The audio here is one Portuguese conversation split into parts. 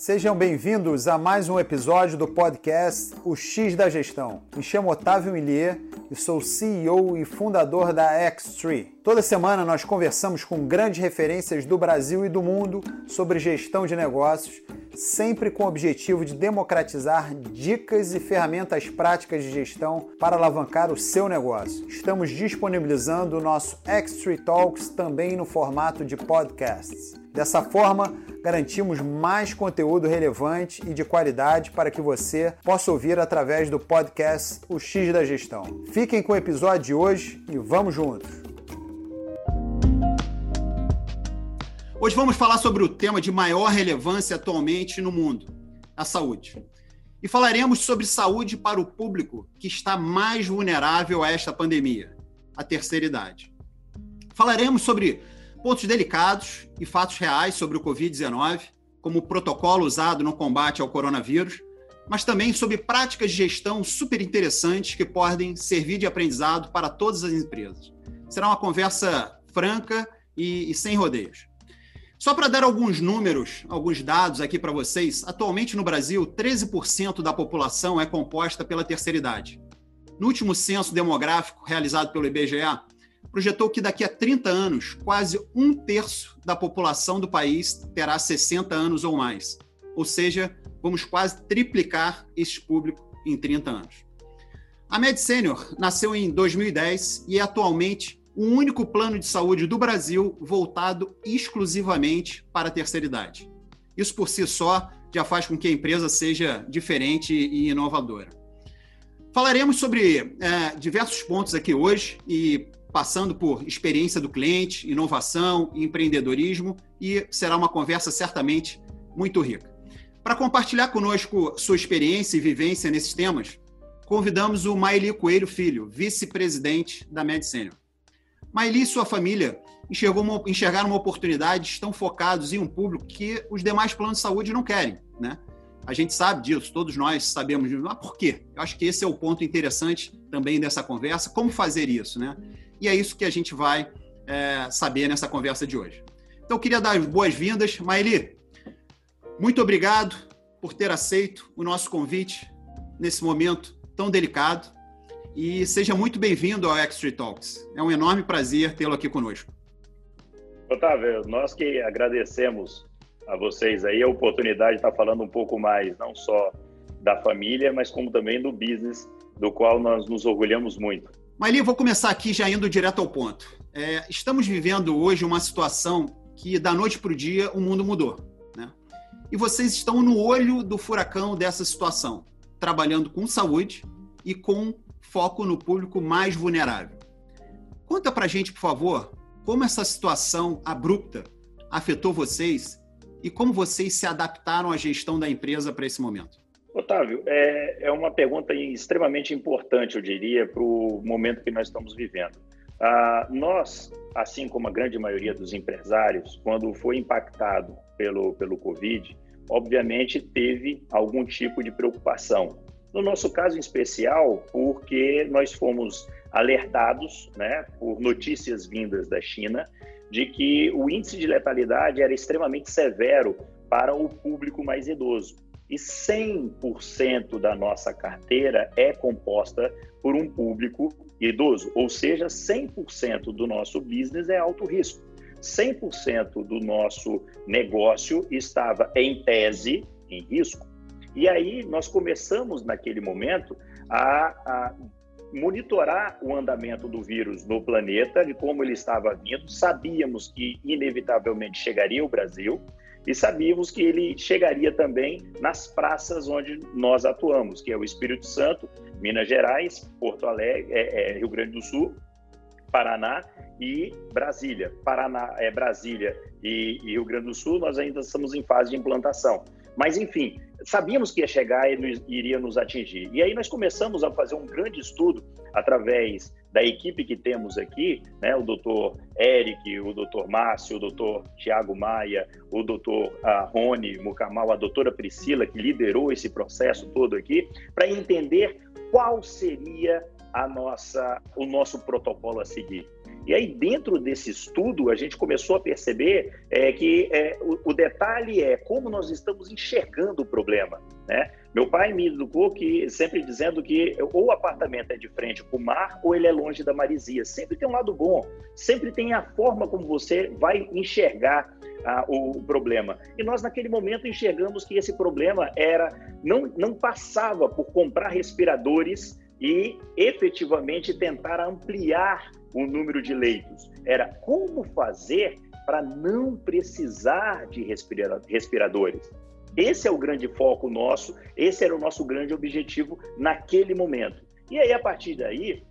Sejam bem-vindos a mais um episódio do podcast O X da Gestão. Me chamo Otávio Millier e sou CEO e fundador da X3. Toda semana nós conversamos com grandes referências do Brasil e do mundo sobre gestão de negócios, sempre com o objetivo de democratizar dicas e ferramentas práticas de gestão para alavancar o seu negócio. Estamos disponibilizando o nosso X3 Talks também no formato de podcasts. Dessa forma, garantimos mais conteúdo relevante e de qualidade para que você possa ouvir através do podcast O X da Gestão. Fiquem com o episódio de hoje e vamos juntos! Hoje vamos falar sobre o tema de maior relevância atualmente no mundo, a saúde. E falaremos sobre saúde para o público que está mais vulnerável a esta pandemia, a terceira idade. Falaremos sobre pontos delicados e fatos reais sobre o Covid-19, como o protocolo usado no combate ao coronavírus, mas também sobre práticas de gestão super interessantes que podem servir de aprendizado para todas as empresas. Será uma conversa franca e, e sem rodeios. Só para dar alguns números, alguns dados aqui para vocês, atualmente no Brasil, 13% da população é composta pela terceira idade. No último censo demográfico realizado pelo IBGE, projetou que daqui a 30 anos, quase um terço da população do país terá 60 anos ou mais. Ou seja, vamos quase triplicar esse público em 30 anos. A Med Senior nasceu em 2010 e é atualmente o único plano de saúde do Brasil voltado exclusivamente para a terceira idade. Isso por si só já faz com que a empresa seja diferente e inovadora. Falaremos sobre é, diversos pontos aqui hoje e passando por experiência do cliente, inovação, empreendedorismo e será uma conversa certamente muito rica. Para compartilhar conosco sua experiência e vivência nesses temas, convidamos o Maeli Coelho Filho, vice-presidente da MedSenior. Maeli e sua família uma, enxergaram uma oportunidade, estão focados em um público que os demais planos de saúde não querem, né? A gente sabe disso, todos nós sabemos disso. Mas por quê? Eu acho que esse é o ponto interessante também dessa conversa, como fazer isso, né? E é isso que a gente vai é, saber nessa conversa de hoje. Então, eu queria dar as boas-vindas. Maeli, muito obrigado por ter aceito o nosso convite nesse momento tão delicado. E seja muito bem-vindo ao Extra Talks. É um enorme prazer tê-lo aqui conosco. Otávio, nós que agradecemos a vocês aí a oportunidade de estar falando um pouco mais, não só da família, mas como também do business, do qual nós nos orgulhamos muito. Maili, vou começar aqui já indo direto ao ponto. É, estamos vivendo hoje uma situação que, da noite para o dia, o mundo mudou. Né? E vocês estão no olho do furacão dessa situação, trabalhando com saúde e com foco no público mais vulnerável. Conta para gente, por favor, como essa situação abrupta afetou vocês e como vocês se adaptaram à gestão da empresa para esse momento. Otávio, é, é uma pergunta extremamente importante, eu diria, para o momento que nós estamos vivendo. Ah, nós, assim como a grande maioria dos empresários, quando foi impactado pelo, pelo Covid, obviamente teve algum tipo de preocupação. No nosso caso em especial, porque nós fomos alertados né, por notícias vindas da China de que o índice de letalidade era extremamente severo para o público mais idoso e 100% da nossa carteira é composta por um público idoso, ou seja, 100% do nosso business é alto risco. 100% do nosso negócio estava em tese em risco. E aí nós começamos naquele momento a, a monitorar o andamento do vírus no planeta, de como ele estava vindo. Sabíamos que inevitavelmente chegaria ao Brasil e sabíamos que ele chegaria também nas praças onde nós atuamos, que é o Espírito Santo, Minas Gerais, Porto Alegre, é, é, Rio Grande do Sul, Paraná e Brasília. Paraná, é, Brasília e, e Rio Grande do Sul, nós ainda estamos em fase de implantação. Mas, enfim, sabíamos que ia chegar e iria nos atingir. E aí nós começamos a fazer um grande estudo através da equipe que temos aqui, né, o doutor Eric, o doutor Márcio, o doutor Tiago Maia, o doutor uh, Rony Mucamal, a doutora Priscila, que liderou esse processo todo aqui, para entender qual seria a nossa, o nosso protocolo a seguir. E aí, dentro desse estudo, a gente começou a perceber é, que é, o, o, detalhe é como nós estamos enxergando o problema. Né? Meu pai me educou que, sempre dizendo que ou o apartamento é de frente para o mar ou ele é longe da marisia. Sempre tem um lado bom, sempre tem a forma como você vai enxergar ah, o problema. E nós, naquele momento, enxergamos que esse problema era não, não passava por comprar respiradores e efetivamente tentar ampliar o número de leitos. Era como fazer para não precisar de respiradores. Esse é o grande foco nosso, esse era o nosso grande objetivo naquele momento. E aí, a partir daí,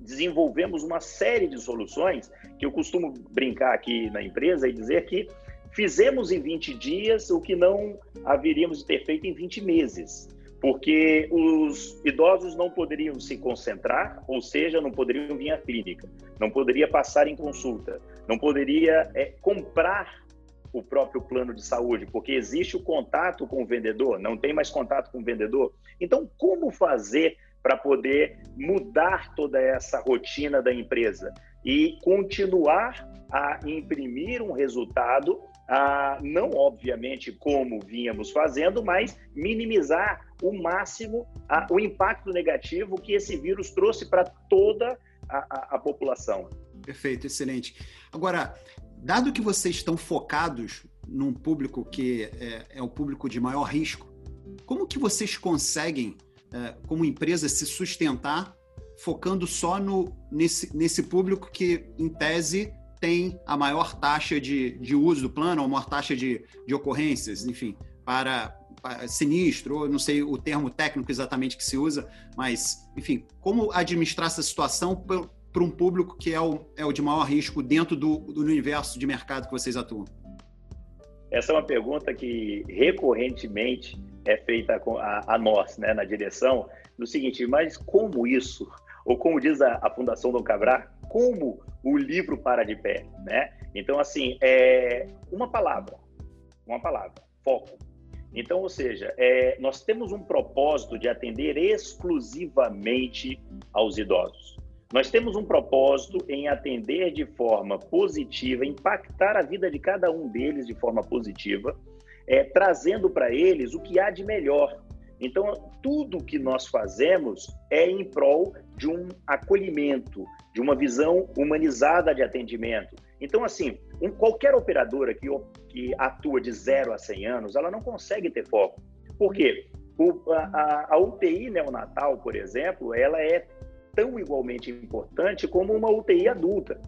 desenvolvemos uma série de soluções que eu costumo brincar aqui na empresa e dizer que fizemos em 20 dias o que não haveríamos de ter feito em 20 meses porque os idosos não poderiam se concentrar, ou seja, não poderiam vir à clínica, não poderia passar em consulta, não poderia é, comprar o próprio plano de saúde, porque existe o contato com o vendedor, não tem mais contato com o vendedor. Então, como fazer para poder mudar toda essa rotina da empresa e continuar a imprimir um resultado ah, não obviamente como vínhamos fazendo, mas minimizar o máximo ah, o impacto negativo que esse vírus trouxe para toda a, a, a, população. Perfeito, excelente. Agora, dado que vocês estão focados num público que é, é o público de maior risco, como que vocês conseguem, é, como empresa, se sustentar focando só no, nesse, nesse público que, em tese, tem a maior taxa de, de uso do plano, a maior taxa de, de ocorrências, enfim, para, para sinistro, não sei o termo técnico exatamente que se usa, mas, enfim, como administrar essa situação para um público que é o, é o de maior risco dentro do, do universo de mercado que vocês atuam? Essa é uma pergunta que recorrentemente é feita a, a nós, né, na direção, do seguinte, mas como isso? Ou como diz a, a Fundação Dom Cabral, como o livro para de pé, né? Então, assim, é uma palavra, uma palavra, foco. Então, ou seja, é, nós temos um propósito de atender exclusivamente aos idosos. Nós temos um propósito em atender de forma positiva, impactar a vida de cada um deles de forma positiva, é, trazendo para eles o que há de melhor, então, tudo que nós fazemos é em prol de um acolhimento, de uma visão humanizada de atendimento. Então, assim, um, qualquer operadora que, que atua de 0 a 100 anos, ela não consegue ter foco. Por quê? O, a, a UTI neonatal, por exemplo, ela é tão igualmente importante como uma UTI adulta.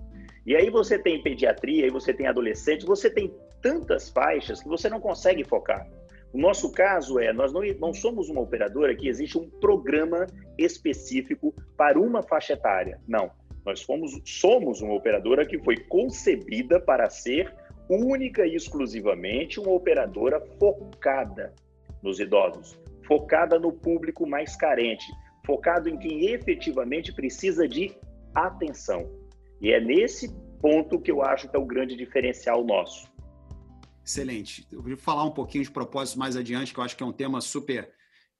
E aí você tem pediatria, aí você tem adolescente, você tem tantas faixas que você não consegue focar. O nosso caso é, nós não, não somos uma operadora que existe um programa específico para uma faixa etária. Não. Nós fomos, somos uma operadora que foi concebida para ser única e exclusivamente uma operadora focada nos idosos, focada no público mais carente, focado em quem efetivamente precisa de atenção. E é nesse ponto que eu acho que é o grande diferencial nosso. Excelente. Eu vou falar um pouquinho de propósitos mais adiante, que eu acho que é um tema super,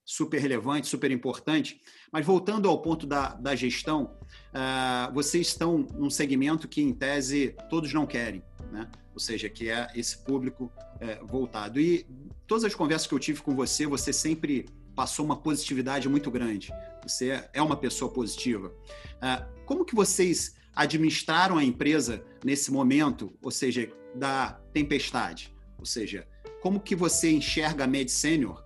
super relevante, super importante. Mas voltando ao ponto da, da gestão, uh, vocês estão num segmento que, em tese, todos não querem, né? ou seja, que é esse público uh, voltado. E todas as conversas que eu tive com você, você sempre passou uma positividade muito grande. Você é uma pessoa positiva. Uh, como que vocês administraram a empresa nesse momento, ou seja, da tempestade? Ou seja, como que você enxerga a Med Senior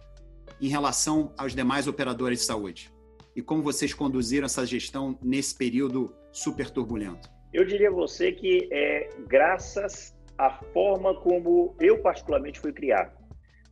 em relação aos demais operadores de saúde? E como vocês conduziram essa gestão nesse período super turbulento? Eu diria a você que é graças à forma como eu particularmente fui criado.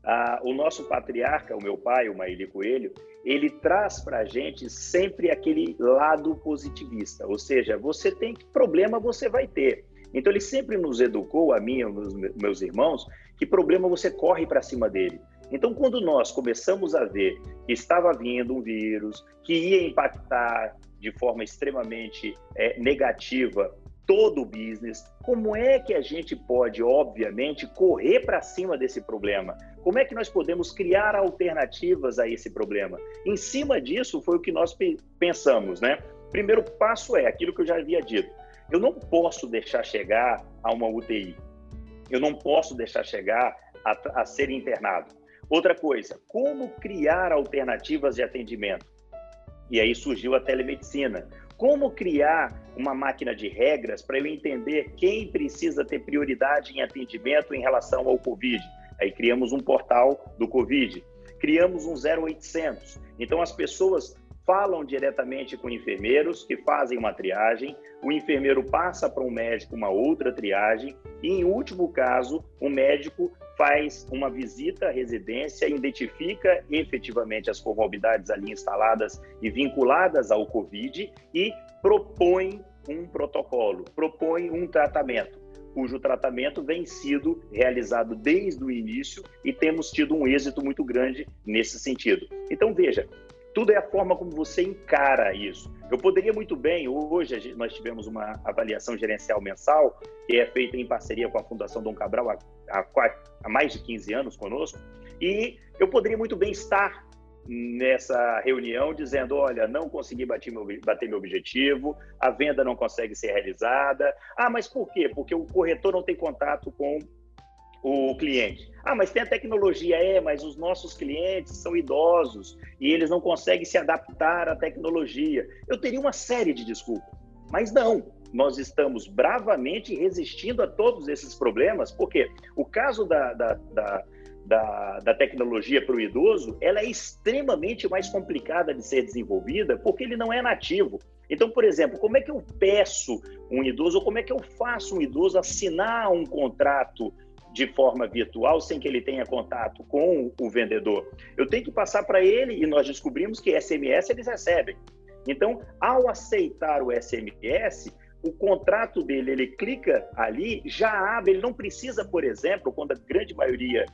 Ah, o nosso patriarca, o meu pai, o Maíli Coelho, ele traz para a gente sempre aquele lado positivista, ou seja, você tem problema, você vai ter. Então ele sempre nos educou, a mim e aos meus irmãos, que problema você corre para cima dele. Então, quando nós começamos a ver que estava vindo um vírus que ia impactar de forma extremamente é, negativa todo o business, como é que a gente pode, obviamente, correr para cima desse problema? Como é que nós podemos criar alternativas a esse problema? Em cima disso foi o que nós pensamos, né? Primeiro passo é aquilo que eu já havia dito Eu não posso deixar chegar a uma UTI. Eu não posso deixar chegar a, a ser internado. Outra coisa, como criar alternativas de atendimento? E aí surgiu a telemedicina. Como criar uma máquina de regras para eu entender quem precisa ter prioridade em atendimento em relação ao Covid? Aí criamos um portal do Covid, criamos um 0800. Então as pessoas falam diretamente com enfermeiros que fazem uma triagem, o enfermeiro passa para um médico uma outra triagem e, em último caso, o médico faz uma visita à residência, identifica efetivamente as comorbidades ali instaladas e vinculadas ao Covid e propõe um protocolo, propõe um tratamento, cujo tratamento vem sido realizado desde o início e temos tido um êxito muito grande nesse sentido. Então, veja, tudo é a forma como você encara isso. Eu poderia muito bem, hoje nós tivemos uma avaliação gerencial mensal, que é feita em parceria com a Fundação Dom Cabral há, há, há mais de 15 anos conosco, e eu poderia muito bem estar nessa reunião dizendo: olha, não consegui bater meu, bater meu objetivo, a venda não consegue ser realizada. Ah, mas por quê? Porque o corretor não tem contato com o cliente. Ah, mas tem a tecnologia, é, mas os nossos clientes são idosos e eles não conseguem se adaptar à tecnologia. Eu teria uma série de desculpas, mas não. Nós estamos bravamente resistindo a todos esses problemas, porque o caso da, da, da, da, da tecnologia para o idoso, ela é extremamente mais complicada de ser desenvolvida, porque ele não é nativo. Então, por exemplo, como é que eu peço um idoso, ou como é que eu faço um idoso assinar um contrato de forma virtual sem que ele tenha contato com o vendedor. Eu tenho que passar para ele e nós descobrimos que SMS eles recebem. Então, ao aceitar o SMS, o contrato dele, ele clica ali, já abre, ele não precisa, por exemplo, quando a grande maioria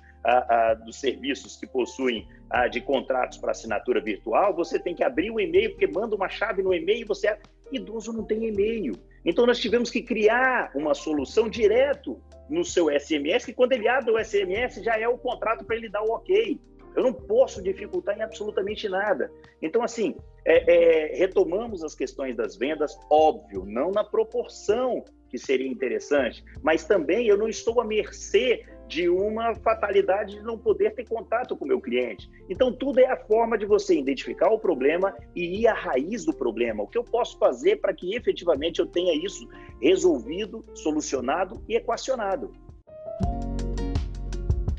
dos serviços que possuem de contratos para assinatura virtual, você tem que abrir o e-mail, porque manda uma chave no e-mail e você. Idoso não tem e-mail. Então, nós tivemos que criar uma solução direto no seu SMS, que quando ele abre o SMS já é o contrato para ele dar o ok. Eu não posso dificultar em absolutamente nada. Então, assim, é, é, retomamos as questões das vendas, óbvio, não na proporção que seria interessante, mas também eu não estou à mercê de uma fatalidade de não poder ter contato com o meu cliente. Então, tudo é a forma de você identificar o problema e ir à raiz do problema. O que eu posso fazer para que efetivamente eu tenha isso resolvido, solucionado e equacionado.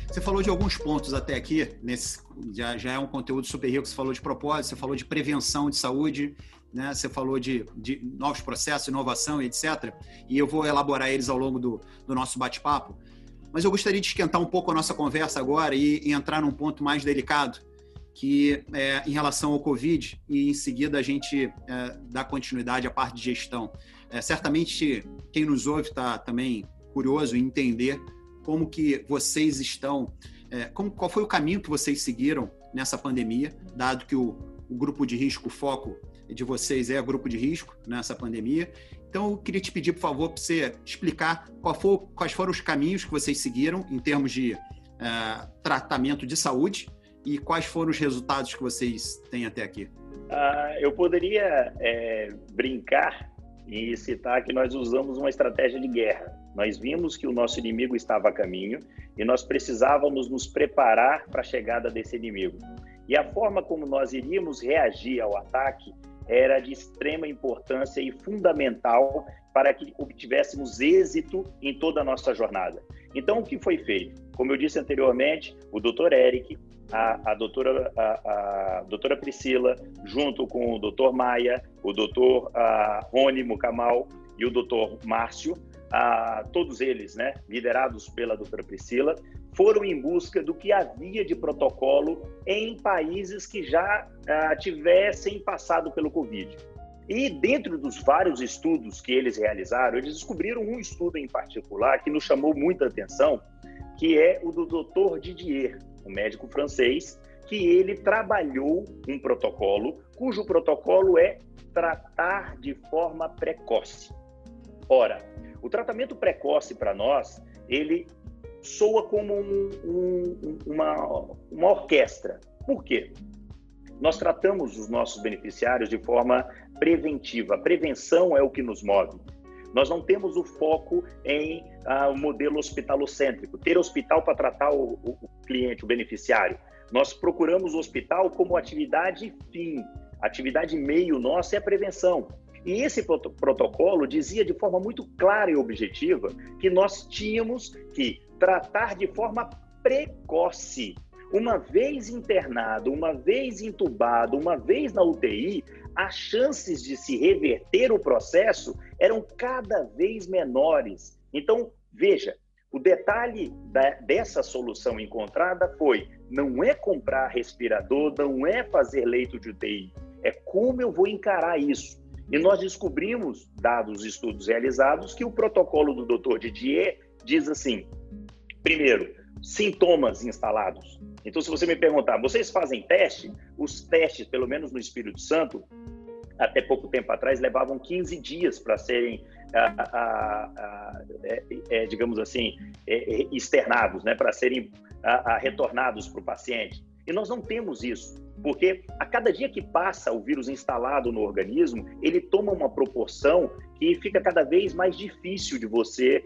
Você falou de alguns pontos até aqui, nesse, já, já é um conteúdo super rico. Você falou de propósito, você falou de prevenção de saúde, né? você falou de, de novos processos, inovação, etc. E eu vou elaborar eles ao longo do, do nosso bate-papo. Mas eu gostaria de esquentar um pouco a nossa conversa agora e, e entrar num ponto mais delicado, que é em relação ao Covid, e em seguida a gente é, dá continuidade à parte de gestão. É, certamente quem nos ouve está também curioso em entender como que vocês estão, é, como, qual foi o caminho que vocês seguiram nessa pandemia, dado que o, o grupo de risco, o foco de vocês é grupo de risco nessa pandemia. Então, eu queria te pedir, por favor, para você explicar for, quais foram os caminhos que vocês seguiram em termos de é, tratamento de saúde e quais foram os resultados que vocês têm até aqui. Uh, eu poderia é, brincar e citar que nós usamos uma estratégia de guerra. Nós vimos que o nosso inimigo estava a caminho e nós precisávamos nos preparar para a chegada desse inimigo. E a forma como nós iríamos reagir ao ataque era de extrema importância e fundamental para que obtivéssemos êxito em toda a nossa jornada. Então, o que foi feito? Como eu disse anteriormente, o Dr. Eric, a, a, doutora, a, a doutora Priscila, junto com o Dr. Maia, o Dr. Rony Mucamal e o Dr. Márcio, a, todos eles, né, liderados pela doutora Priscila, foram em busca do que havia de protocolo em países que já a, tivessem passado pelo Covid. E dentro dos vários estudos que eles realizaram, eles descobriram um estudo em particular que nos chamou muita atenção, que é o do Dr. Didier, um médico francês, que ele trabalhou um protocolo, cujo protocolo é tratar de forma precoce. Ora, o tratamento precoce para nós, ele soa como um, um, uma, uma orquestra. Por quê? Nós tratamos os nossos beneficiários de forma preventiva. A prevenção é o que nos move. Nós não temos o foco em ah, modelo hospitalocêntrico, ter hospital para tratar o, o, o cliente, o beneficiário. Nós procuramos o hospital como atividade fim, atividade meio nossa é a prevenção. E esse protocolo dizia de forma muito clara e objetiva que nós tínhamos que tratar de forma precoce. Uma vez internado, uma vez entubado, uma vez na UTI, as chances de se reverter o processo eram cada vez menores. Então, veja, o detalhe da, dessa solução encontrada foi: não é comprar respirador, não é fazer leito de UTI, é como eu vou encarar isso. E nós descobrimos, dados os estudos realizados, que o protocolo do Dr. Didier diz assim: primeiro, sintomas instalados. Então, se você me perguntar, vocês fazem teste? Os testes, pelo menos no Espírito Santo, até pouco tempo atrás, levavam 15 dias para serem, ah, ah, ah, é, é, digamos assim, é, é externados, né? para serem retornados para o paciente. E nós não temos isso, porque a cada dia que passa o vírus instalado no organismo, ele toma uma proporção que fica cada vez mais difícil de você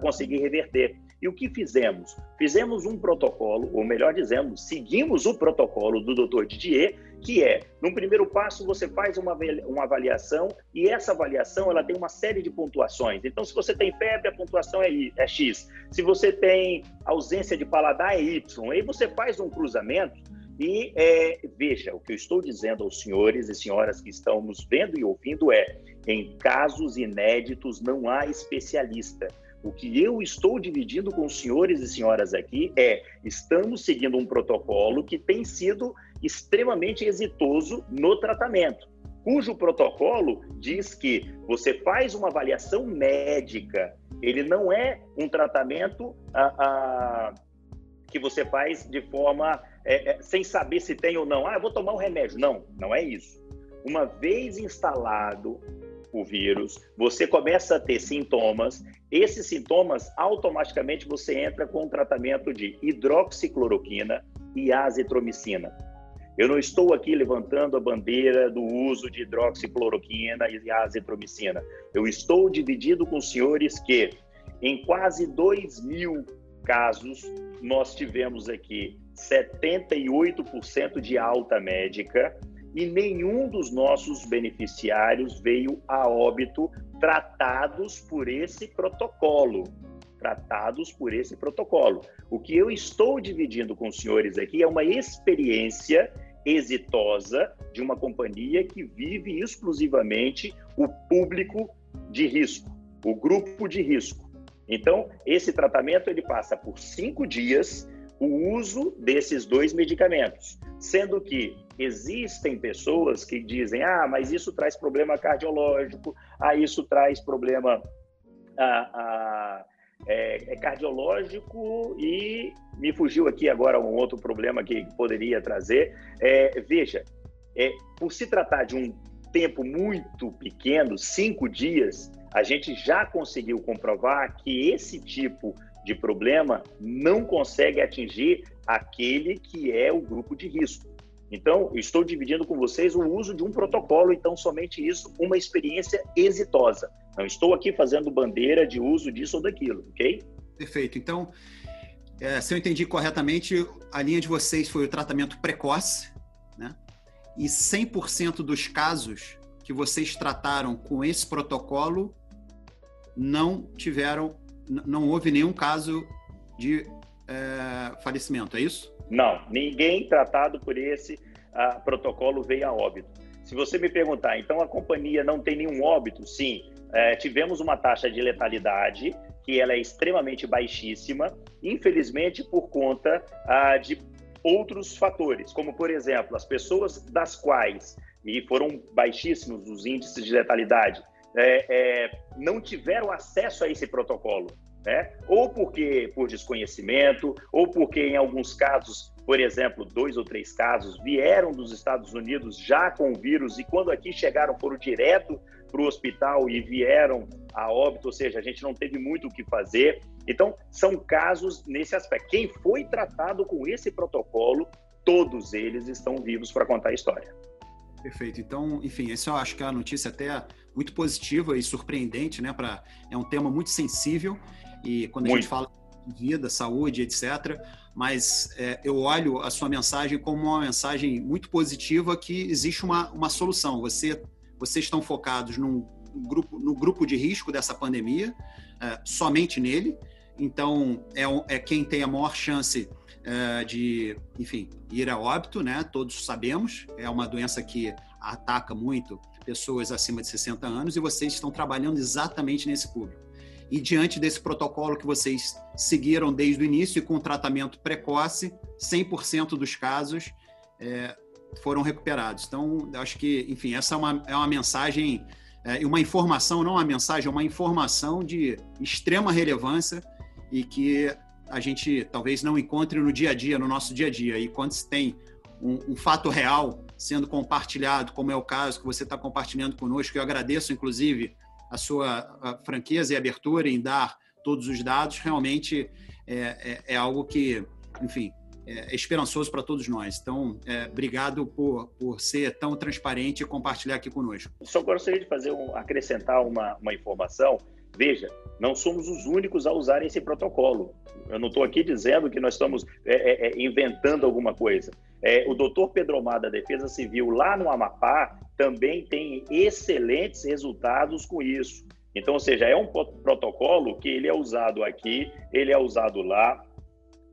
conseguir reverter. E o que fizemos? Fizemos um protocolo, ou melhor dizendo, seguimos o protocolo do Dr. Didier, que é, no primeiro passo, você faz uma, avaliação e essa avaliação ela tem uma série de pontuações. Então, se você tem febre, a pontuação é, é X. Se você tem ausência de paladar, é Y. Aí você faz um cruzamento e é, veja, o que eu estou dizendo aos senhores e senhoras que estão nos vendo e ouvindo é: em casos inéditos não há especialista. O que eu estou dividindo com os senhores e senhoras aqui é: estamos seguindo um protocolo que tem sido extremamente exitoso no tratamento, cujo protocolo diz que você faz uma avaliação médica, ele não é um tratamento ah, ah, que você faz de forma é, é, sem saber se tem ou não. Ah, eu vou tomar um remédio. Não, não é isso. Uma vez instalado o vírus, você começa a ter sintomas. Esses sintomas, automaticamente você entra com um tratamento de hidroxicloroquina e azitromicina. Eu não estou aqui levantando a bandeira do uso de hidroxicloroquina e azitromicina. Eu estou dividindo com os senhores que, em quase 2 mil casos, nós tivemos aqui 78% de alta médica e nenhum dos nossos beneficiários veio a óbito tratados por esse protocolo. Tratados por esse protocolo. O que eu estou dividindo com os senhores aqui é uma experiência exitosa de uma companhia que vive exclusivamente o público de risco, o grupo de risco. Então, esse tratamento ele passa por cinco dias o uso desses dois medicamentos, sendo que existem pessoas que dizem: ah, mas isso traz problema cardiológico, ah, isso traz problema ah, ah, é, é cardiológico e me fugiu aqui agora um outro problema que poderia trazer. É, veja, é, por se tratar de um tempo muito pequeno, cinco dias, a gente já conseguiu comprovar que esse tipo de problema não consegue atingir aquele que é o grupo de risco. Então, estou dividindo com vocês o uso de um protocolo, então somente isso, uma experiência exitosa. Não estou aqui fazendo bandeira de uso disso ou daquilo, ok? Perfeito. Então, é, se eu entendi corretamente, a linha de vocês foi o tratamento precoce, né? E 100% dos casos que vocês trataram com esse protocolo não tiveram não houve nenhum caso de é, falecimento, é isso? Não, ninguém tratado por esse uh, protocolo veio a óbito. Se você me perguntar, então a companhia não tem nenhum óbito? Sim, é, tivemos uma taxa de letalidade que ela é extremamente baixíssima, infelizmente por conta uh, de outros fatores, como por exemplo, as pessoas das quais, e foram baixíssimos os índices de letalidade, é, é, não tiveram acesso a esse protocolo. Né? Ou porque por desconhecimento, ou porque em alguns casos, por exemplo, dois ou três casos, vieram dos Estados Unidos já com o vírus e quando aqui chegaram foram direto para o hospital e vieram a óbito, ou seja, a gente não teve muito o que fazer. Então, são casos nesse aspecto. Quem foi tratado com esse protocolo, todos eles estão vivos para contar a história. Perfeito. Então, enfim, essa eu acho que é a notícia até muito positiva e surpreendente, né? Pra, é um tema muito sensível e quando a muito. gente fala de vida, saúde, etc. Mas é, eu olho a sua mensagem como uma mensagem muito positiva que existe uma, uma solução. Você, vocês estão focados num grupo, no grupo de risco dessa pandemia, é, somente nele. Então, é, é quem tem a maior chance é, de, enfim, ir a óbito, né? Todos sabemos, é uma doença que ataca muito pessoas acima de 60 anos e vocês estão trabalhando exatamente nesse público. E diante desse protocolo que vocês seguiram desde o início e com tratamento precoce, 100% dos casos é, foram recuperados. Então, acho que, enfim, essa é uma, é uma mensagem é, uma informação, não uma mensagem, é uma informação de extrema relevância e que a gente talvez não encontre no dia a dia, no nosso dia a dia. E quando se tem um, um fato real sendo compartilhado, como é o caso que você está compartilhando conosco, eu agradeço, inclusive, a sua a franqueza e abertura em dar todos os dados, realmente é, é, é algo que, enfim, é, é esperançoso para todos nós. Então, é, obrigado por, por ser tão transparente e compartilhar aqui conosco. Só gostaria de fazer um, acrescentar uma, uma informação. Veja, não somos os únicos a usar esse protocolo. Eu não estou aqui dizendo que nós estamos é, é, é inventando alguma coisa. É, o doutor Pedro Mar da Defesa Civil, lá no Amapá, também tem excelentes resultados com isso. Então, ou seja, é um protocolo que ele é usado aqui, ele é usado lá.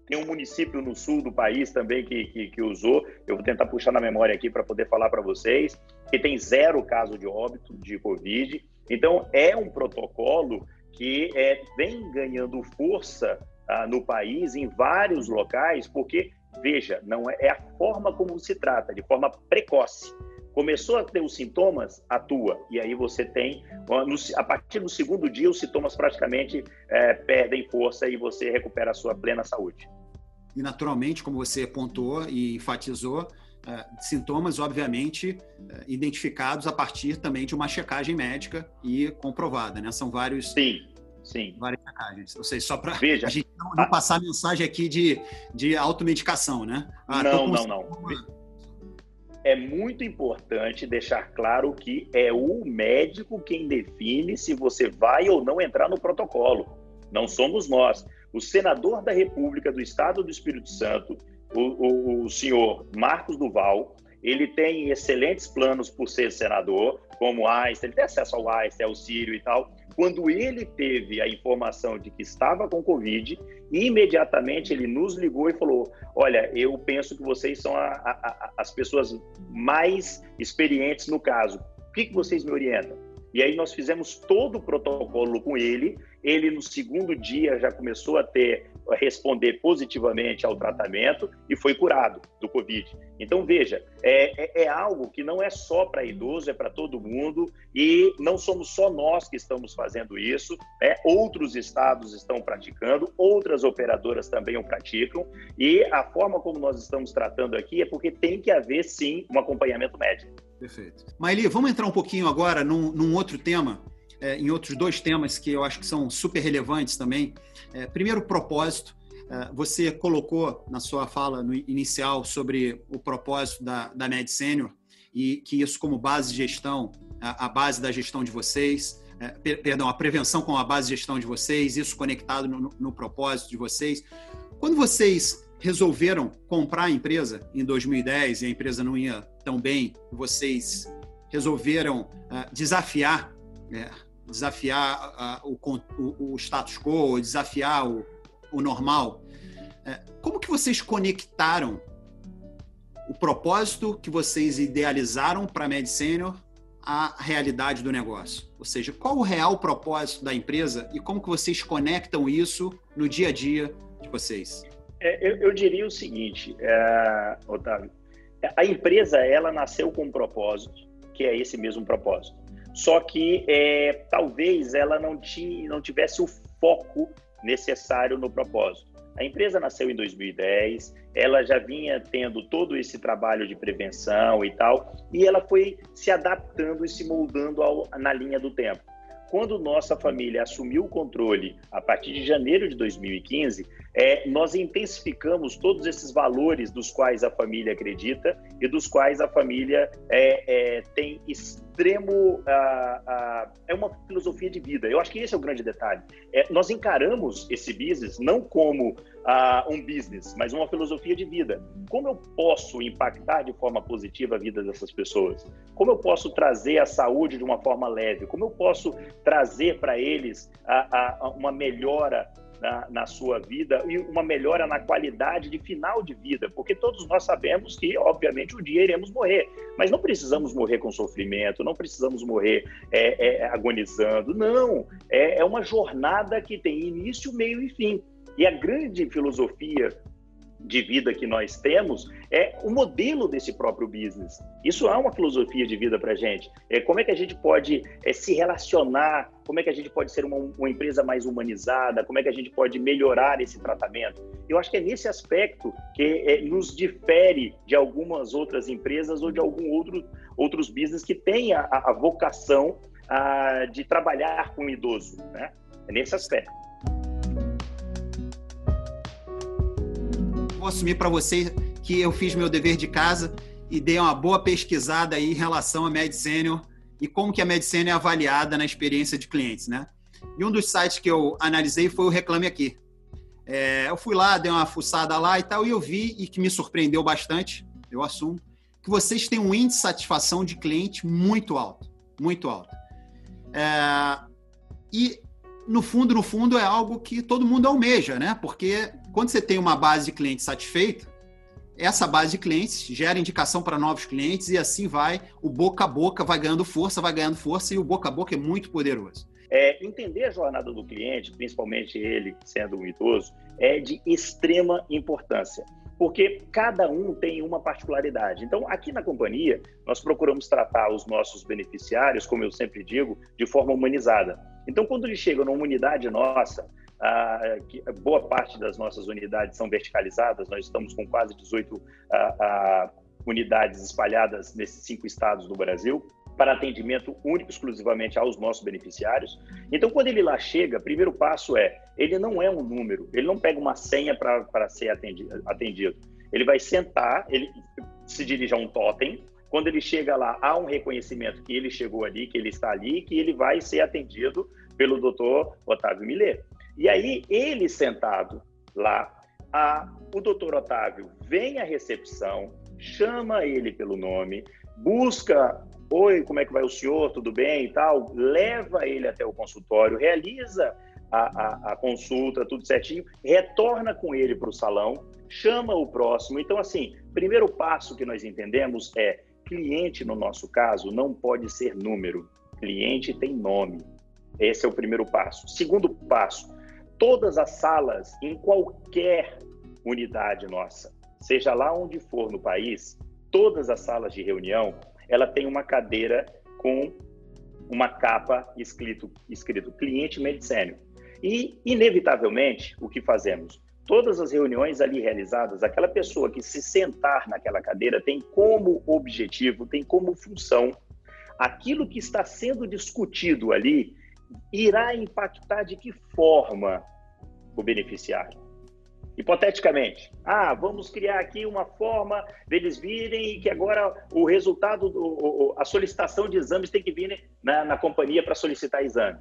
Tem um município no sul do país também que, que, que usou. Eu vou tentar puxar na memória aqui para poder falar para vocês. Que tem zero caso de óbito de Covid. Então, é um protocolo que é, vem ganhando força ah, no país, em vários locais, porque, veja, não é, é a forma como se trata, de forma precoce. Começou a ter os sintomas, atua. E aí você tem, a partir do segundo dia, os sintomas praticamente é, perdem força e você recupera a sua plena saúde. E naturalmente, como você pontuou e enfatizou, Uh, sintomas, obviamente, uh, identificados a partir também de uma checagem médica e comprovada, né? São vários. Sim, sim. Várias checagens. Ou seja, só para a gente não, não, passar a mensagem aqui de, de automedicação, né? Ah, não, não, não. É muito importante deixar claro que é o médico quem define se você vai ou não entrar no protocolo. Não somos nós. O senador da República do Estado do Espírito Santo o, o, o senhor Marcos Duval, ele tem excelentes planos por ser senador, como Einstein, ele tem acesso ao Einstein, ao Sírio e tal. Quando ele teve a informação de que estava com Covid, imediatamente ele nos ligou e falou: Olha, eu penso que vocês são a, a, a, as pessoas mais experientes no caso. O que, que vocês me orientam? E aí nós fizemos todo o protocolo com ele. Ele, no segundo dia, já começou a ter responder positivamente ao tratamento e foi curado do Covid. Então, veja, é, é, é algo que não é só para idoso, é para todo mundo e não somos só nós que estamos fazendo isso, né? outros estados estão praticando, outras operadoras também o praticam e a forma como nós estamos tratando aqui é porque tem que haver, sim, um acompanhamento médico. Perfeito. Maili, vamos entrar um pouquinho agora num, num outro tema, é, em outros dois temas que eu acho que são super relevantes também. É, primeiro, propósito. É, você colocou na sua fala no inicial sobre o propósito da, da Med Senior e que isso como base de gestão, a, a base da gestão de vocês, é, perdão, a prevenção com a base de gestão de vocês, isso conectado no, no propósito de vocês. Quando vocês resolveram comprar a empresa em 2010 e a empresa não ia tão bem, vocês resolveram uh, desafiar é, desafiar o, o, o, status quo, desafiar o, o normal. É, como que vocês conectaram o propósito que vocês idealizaram para a Med Senior à realidade do negócio? Ou seja, qual o real propósito da empresa e como que vocês conectam isso no dia a dia de vocês? É, eu, eu, diria o seguinte, é, Otávio, a empresa ela nasceu com um propósito, que é esse mesmo propósito só que é, talvez ela não, tinha, não tivesse o foco necessário no propósito. A empresa nasceu em 2010, ela já vinha tendo todo esse trabalho de prevenção e tal, e ela foi se adaptando e se moldando ao, na linha do tempo. Quando nossa família assumiu o controle a partir de janeiro de 2015, é, nós intensificamos todos esses valores dos quais a família acredita e dos quais a família é, é, tem extremo. Ah, ah, é uma filosofia de vida. Eu acho que esse é o grande detalhe. É, nós encaramos esse business não como ah, um business, mas uma filosofia de vida. Como eu posso impactar de forma positiva a vida dessas pessoas? Como eu posso trazer a saúde de uma forma leve? Como eu posso trazer para eles uma melhora na, na, sua vida e uma melhora na qualidade de final de vida, porque todos nós sabemos que, obviamente, um dia iremos morrer, mas não precisamos morrer com sofrimento, não precisamos morrer é, é, agonizando, não. É, é uma jornada que tem início, meio e fim. E a grande filosofia de vida que nós temos é o modelo desse próprio business. Isso é uma filosofia de vida para a gente. É, como é que a gente pode é, se relacionar, como é que a gente pode ser uma, uma, empresa mais humanizada, como é que a gente pode melhorar esse tratamento. Eu acho que é nesse aspecto que é, nos difere de algumas outras empresas ou de algum outro, outros business que têm a, a vocação a, de trabalhar com idoso. Né? É nesse aspecto. Vou assumir para vocês que eu fiz meu dever de casa e dei uma boa pesquisada aí em relação à MedSenior e como que a MedSenior é avaliada na experiência de clientes, né? E um dos sites que eu analisei foi o Reclame Aqui. É, eu fui lá, dei uma fuçada lá e tal, e eu vi, e que me surpreendeu bastante, eu assumo, que vocês têm um índice de satisfação de cliente muito alto, muito alto. É, e no fundo, no fundo, é algo que todo mundo almeja, né? Porque quando você tem uma base de clientes satisfeita, essa base de clientes gera indicação para novos clientes e assim vai, o boca a boca vai ganhando força, vai ganhando força e o boca a boca é muito poderoso. É, entender a jornada do cliente, principalmente ele sendo um idoso, é de extrema importância porque cada um tem uma particularidade. Então, aqui na companhia, nós procuramos tratar os nossos beneficiários, como eu sempre digo, de forma humanizada. Então, quando eles chegam numa unidade nossa, a, que, boa parte das nossas unidades são verticalizadas, nós estamos com quase 18 a, a, unidades espalhadas nesses cinco estados do Brasil, para atendimento único exclusivamente aos nossos beneficiários. Então, quando ele lá chega, primeiro passo é, ele não é um número, ele não pega uma senha para ser atendido. Ele vai sentar, ele se dirige a um totem, quando ele chega lá, há um reconhecimento que ele chegou ali, que ele está ali, que ele vai ser atendido pelo doutor Otávio Millet. E aí, ele sentado lá, a, o doutor Otávio vem à recepção, chama ele pelo nome, busca Oi, como é que vai o senhor? Tudo bem e tal? Leva ele até o consultório, realiza a, a, a consulta, tudo certinho, retorna com ele para o salão, chama o próximo. Então, assim, primeiro passo que nós entendemos é cliente, no nosso caso, não pode ser número. Cliente tem nome. Esse é o primeiro passo. Segundo passo, todas as salas, em qualquer unidade nossa, seja lá onde for no país, todas as salas de reunião, ela tem uma cadeira com uma capa escrito, escrito cliente medicênio. E, inevitavelmente, o que fazemos? Todas as reuniões ali realizadas, aquela pessoa que se sentar naquela cadeira tem como objetivo, tem como função aquilo que está sendo discutido ali irá impactar de que forma o beneficiário. Hipoteticamente, ah, vamos criar aqui uma forma deles virem e que agora o resultado, do, a solicitação de exames tem que vir na, na companhia para solicitar exame.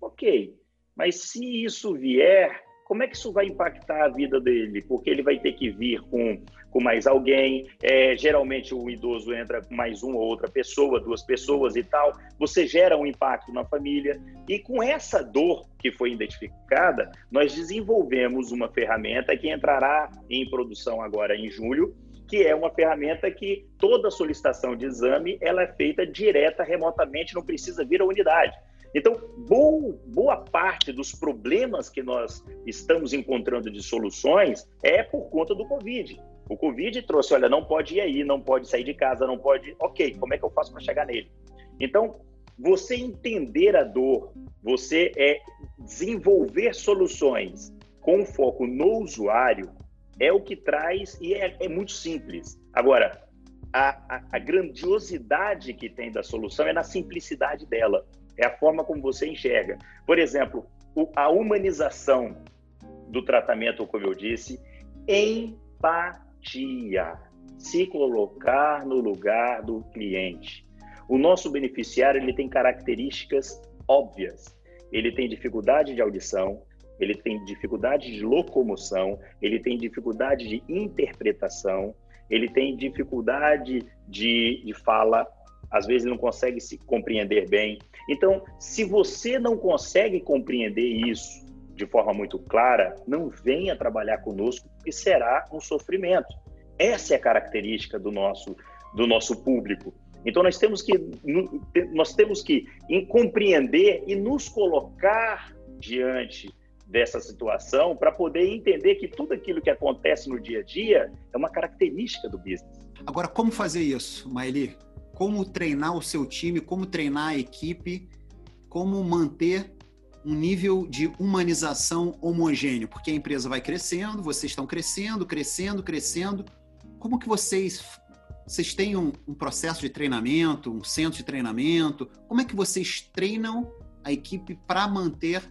Ok, mas se isso vier como é que isso vai impactar a vida dele? Porque ele vai ter que vir com, com mais alguém, é, geralmente o idoso entra com mais uma ou outra pessoa, duas pessoas e tal, você gera um impacto na família. E com essa dor que foi identificada, nós desenvolvemos uma ferramenta que entrará em produção agora em julho, que é uma ferramenta que toda solicitação de exame ela é feita direta, remotamente, não precisa vir à unidade. Então, boa, boa parte dos problemas que nós estamos encontrando de soluções é por conta do Covid. O Covid trouxe, olha, não pode ir aí, não pode sair de casa, não pode. Ok, como é que eu faço para chegar nele? Então, você entender a dor, você é desenvolver soluções com foco no usuário, é o que traz e é, é muito simples. Agora, a, a, a grandiosidade que tem da solução é na simplicidade dela é a forma como você enxerga. Por exemplo, a humanização do tratamento, como eu disse, empatia. Se colocar no lugar do cliente. O nosso beneficiário ele tem características óbvias. Ele tem dificuldade de audição, ele tem dificuldade de locomoção, ele tem dificuldade de interpretação, ele tem dificuldade de, de fala, às vezes não consegue se compreender bem. Então, se você não consegue compreender isso de forma muito clara, não venha trabalhar conosco, porque será um sofrimento. Essa é a característica do nosso, do nosso público. Então nós temos que nós temos que compreender e nos colocar diante dessa situação para poder entender que tudo aquilo que acontece no dia a dia é uma característica do business. Agora, como fazer isso, Maeli? Como treinar o seu time, como treinar a equipe, como manter um nível de humanização homogêneo? Porque a empresa vai crescendo, vocês estão crescendo, crescendo, crescendo. Como que vocês vocês têm um, um processo de treinamento, um centro de treinamento? Como é que vocês treinam a equipe para manter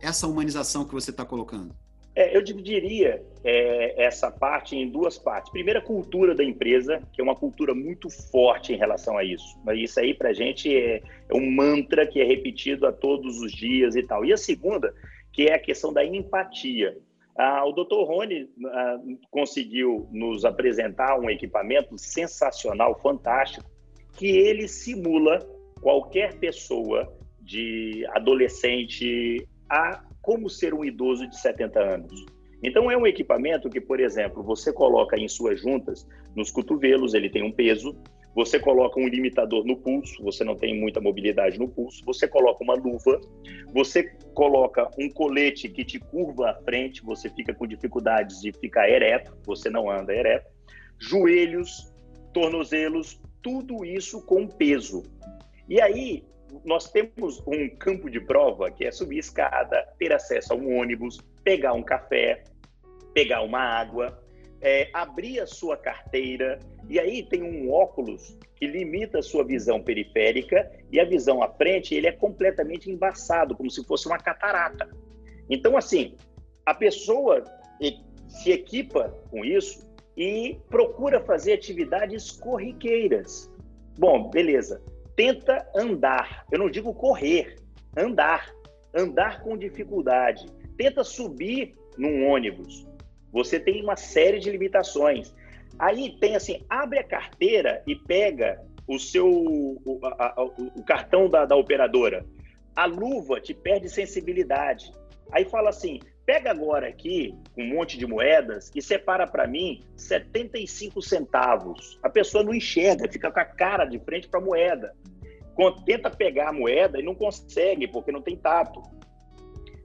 essa humanização que você está colocando? É, eu dividiria é, essa parte em duas partes. Primeiro, a cultura da empresa, que é uma cultura muito forte em relação a isso. Isso aí, para a gente, é, é um mantra que é repetido a todos os dias e tal. E a segunda, que é a questão da empatia. Ah, o Dr. Rony ah, conseguiu nos apresentar um equipamento sensacional, fantástico, que ele simula qualquer pessoa de adolescente a como ser um idoso de 70 anos. Então, é um equipamento que, por exemplo, você coloca em suas juntas, nos cotovelos, ele tem um peso, você coloca um limitador no pulso, você não tem muita mobilidade no pulso, você coloca uma luva, você coloca um colete que te curva à frente, você fica com dificuldades de ficar ereto, você não anda ereto, joelhos, tornozelos, tudo isso com peso. E aí, nós temos um campo de prova que é subir escada, ter acesso a um ônibus, pegar um café, pegar uma água, é, abrir a sua carteira, e aí tem um óculos que limita a sua visão periférica e a visão à frente ele é completamente embaçado, como se fosse uma catarata. Então, assim, a pessoa se equipa com isso e procura fazer atividades corriqueiras. Bom, beleza tenta andar. Eu não digo correr, andar. Andar com dificuldade. Tenta subir num ônibus. Você tem uma série de limitações. Aí tem assim, abre a carteira e pega o seu o, a, o cartão da, da operadora. A luva te perde sensibilidade. Aí fala assim: pega agora aqui um monte de moedas e separa para mim 75 centavos. A pessoa não enxerga, fica com a cara de frente para a moeda. Tenta pegar a moeda e não consegue, porque não tem tato.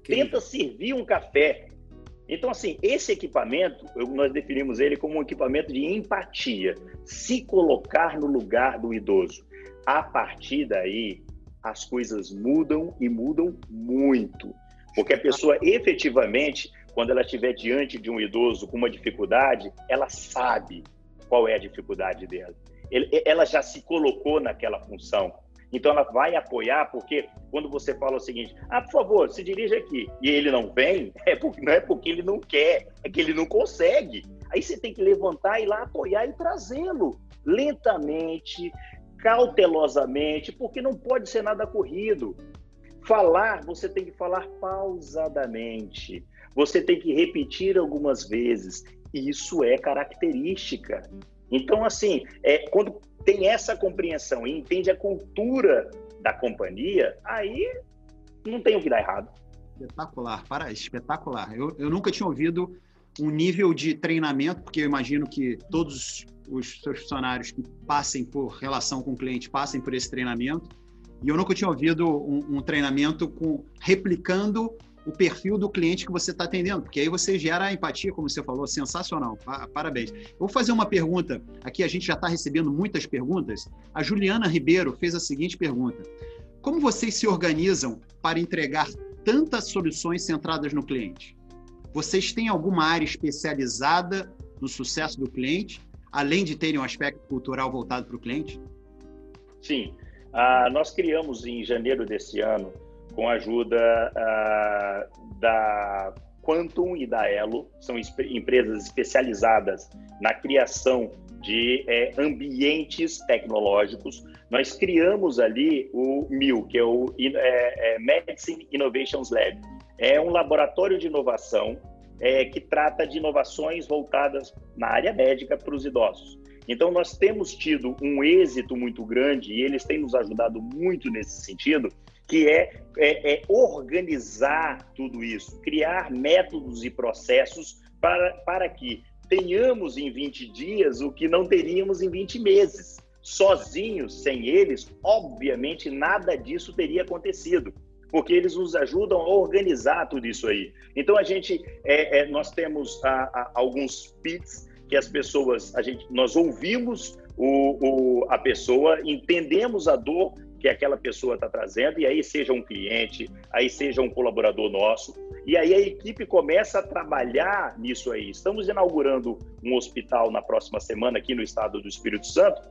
Que... Tenta servir um café. Então, assim, esse equipamento, nós definimos ele como um equipamento de empatia. Se colocar no lugar do idoso. A partir daí, as coisas mudam e mudam muito. Porque a pessoa efetivamente, quando ela estiver diante de um idoso com uma dificuldade, ela sabe qual é a dificuldade dela. Ela já se colocou naquela função. Então ela vai apoiar, porque quando você fala o seguinte, ah, por favor, se dirija aqui, e ele não vem, é porque, não é porque ele não quer, é que ele não consegue. Aí você tem que levantar e lá apoiar e trazê-lo lentamente, cautelosamente, porque não pode ser nada corrido. Falar, você tem que falar pausadamente. Você tem que repetir algumas vezes. Isso é característica. Então, assim, é, quando tem essa compreensão e entende a cultura da companhia, aí não tem o que dar errado. Espetacular, para, espetacular. Eu, eu nunca tinha ouvido um nível de treinamento, porque eu imagino que todos os seus funcionários que passem por relação com o cliente passem por esse treinamento. E eu nunca tinha ouvido um, um treinamento com replicando o perfil do cliente que você está atendendo, porque aí você gera a empatia, como você falou, sensacional. Parabéns. Eu vou fazer uma pergunta. Aqui a gente já está recebendo muitas perguntas. A Juliana Ribeiro fez a seguinte pergunta: Como vocês se organizam para entregar tantas soluções centradas no cliente? Vocês têm alguma área especializada no sucesso do cliente, além de terem um aspecto cultural voltado para o cliente? Sim. Ah, nós criamos em janeiro desse ano com a ajuda uh, da Quantum e da Elo são empresas especializadas na criação de é, ambientes tecnológicos. Nós criamos ali o MIL, que é o é, é, Medicine Innovations Lab. É um laboratório de inovação é, que trata de inovações voltadas na área médica para os idosos. Então, nós temos tido um êxito muito grande e eles têm nos ajudado muito nesse sentido, que é, é, é organizar tudo isso, criar métodos e processos para, para que tenhamos em 20 dias o que não teríamos em 20 meses. Sozinhos, sem eles, obviamente nada disso teria acontecido porque eles nos ajudam a organizar tudo isso aí. Então a gente, é, é, nós temos a, a, alguns pits que as pessoas, a gente, nós ouvimos o, o, a pessoa, entendemos a dor que aquela pessoa está trazendo, e aí seja um cliente, aí seja um colaborador nosso, e aí a equipe começa a trabalhar nisso aí. Estamos inaugurando um hospital na próxima semana aqui no estado do Espírito Santo,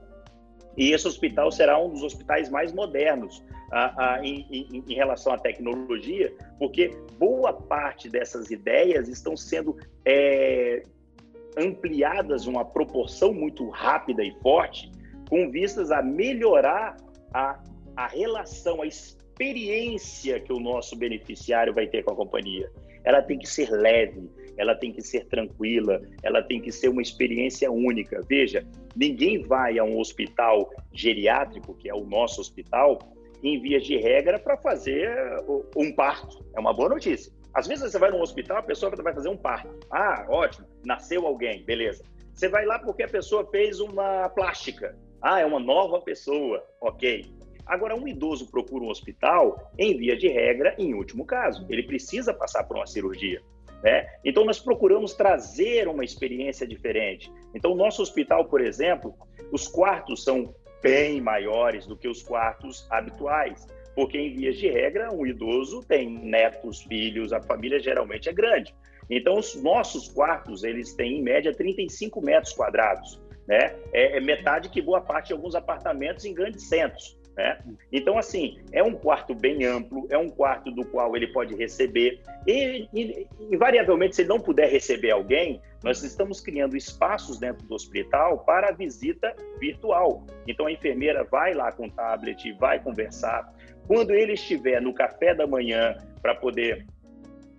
e esse hospital será um dos hospitais mais modernos a, a, em, em, em, relação à tecnologia, porque boa parte dessas ideias estão sendo é, ampliadas uma proporção muito rápida e forte, com vistas a melhorar a, a relação, a experiência que o nosso beneficiário vai ter com a companhia. Ela tem que ser leve, ela tem que ser tranquila, ela tem que ser uma experiência única. Veja, ninguém vai a um hospital geriátrico, que é o nosso hospital, em vias de regra, para fazer um parto. É uma boa notícia. Às vezes você vai num hospital, a pessoa vai fazer um parto. Ah, ótimo, nasceu alguém, beleza. Você vai lá porque a pessoa fez uma plástica. Ah, é uma nova pessoa, ok. Agora, um idoso procura um hospital, em via de regra, em último caso, ele precisa passar por uma cirurgia. Né? Então, nós procuramos trazer uma experiência diferente. Então, nosso hospital, por exemplo, os quartos são bem maiores do que os quartos habituais, porque, em vias de regra, um idoso tem netos, filhos, a família geralmente é grande. Então, os nossos quartos, eles têm, em média, 35 metros quadrados. Né? É, é metade que boa parte de alguns apartamentos em grandes centros. Né? Então, assim, é um quarto bem amplo, é um quarto do qual ele pode receber. E, e, invariavelmente, se ele não puder receber alguém, nós estamos criando espaços dentro do hospital para a visita virtual. Então, a enfermeira vai lá com o tablet, vai conversar. Quando ele estiver no café da manhã para poder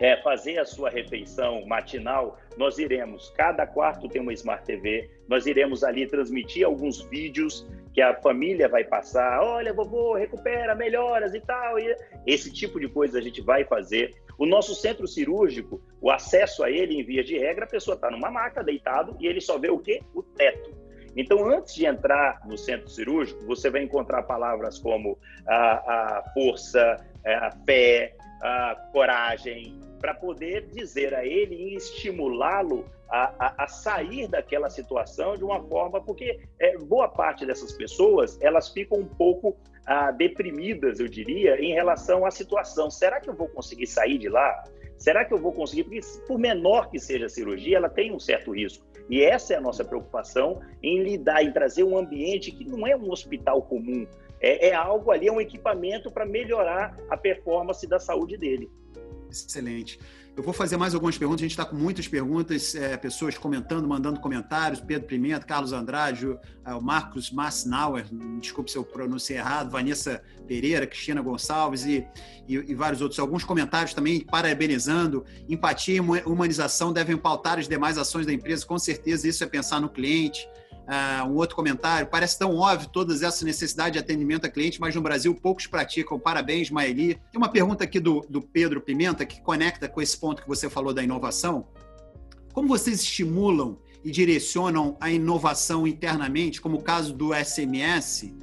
é, fazer a sua refeição matinal, nós iremos, cada quarto tem uma Smart TV, nós iremos ali transmitir alguns vídeos que a família vai passar, olha, vovô, recupera, melhoras e tal. E esse tipo de coisa a gente vai fazer. O nosso centro cirúrgico, o acesso a ele, em via de regra, a pessoa está numa maca, deitado, e ele só vê o quê? O teto. Então, antes de entrar no centro cirúrgico, você vai encontrar palavras como a, a força, é, a fé, a coragem, para poder dizer a ele e estimulá-lo a, a, a, sair daquela situação de uma forma, porque é, boa parte dessas pessoas elas ficam um pouco ah, deprimidas, eu diria, em relação à situação. Será que eu vou conseguir sair de lá? Será que eu vou conseguir? Porque, por menor que seja a cirurgia, ela tem um certo risco. E essa é a nossa preocupação em lidar, em trazer um ambiente que não é um hospital comum, é, é algo ali, é um equipamento para melhorar a performance da saúde dele. Excelente. Eu vou fazer mais algumas perguntas. A gente está com muitas perguntas, é, pessoas comentando, mandando comentários. Pedro Pimenta, Carlos Andrade, o, é, o Marcos Massnauer, desculpe se eu pronunciei errado, Vanessa Pereira, Cristina Gonçalves e, e, e, vários outros. Alguns comentários também parabenizando. Empatia e humanização devem pautar as demais ações da empresa. Com certeza, isso é pensar no cliente. Uh, um outro comentário. Parece tão óbvio todas essas necessidades de atendimento a cliente, mas no Brasil poucos praticam. Parabéns, Maeli. Tem uma pergunta aqui do, do Pedro Pimenta que conecta com esse ponto que você falou da inovação. Como vocês estimulam e direcionam a inovação internamente, como o caso do SMS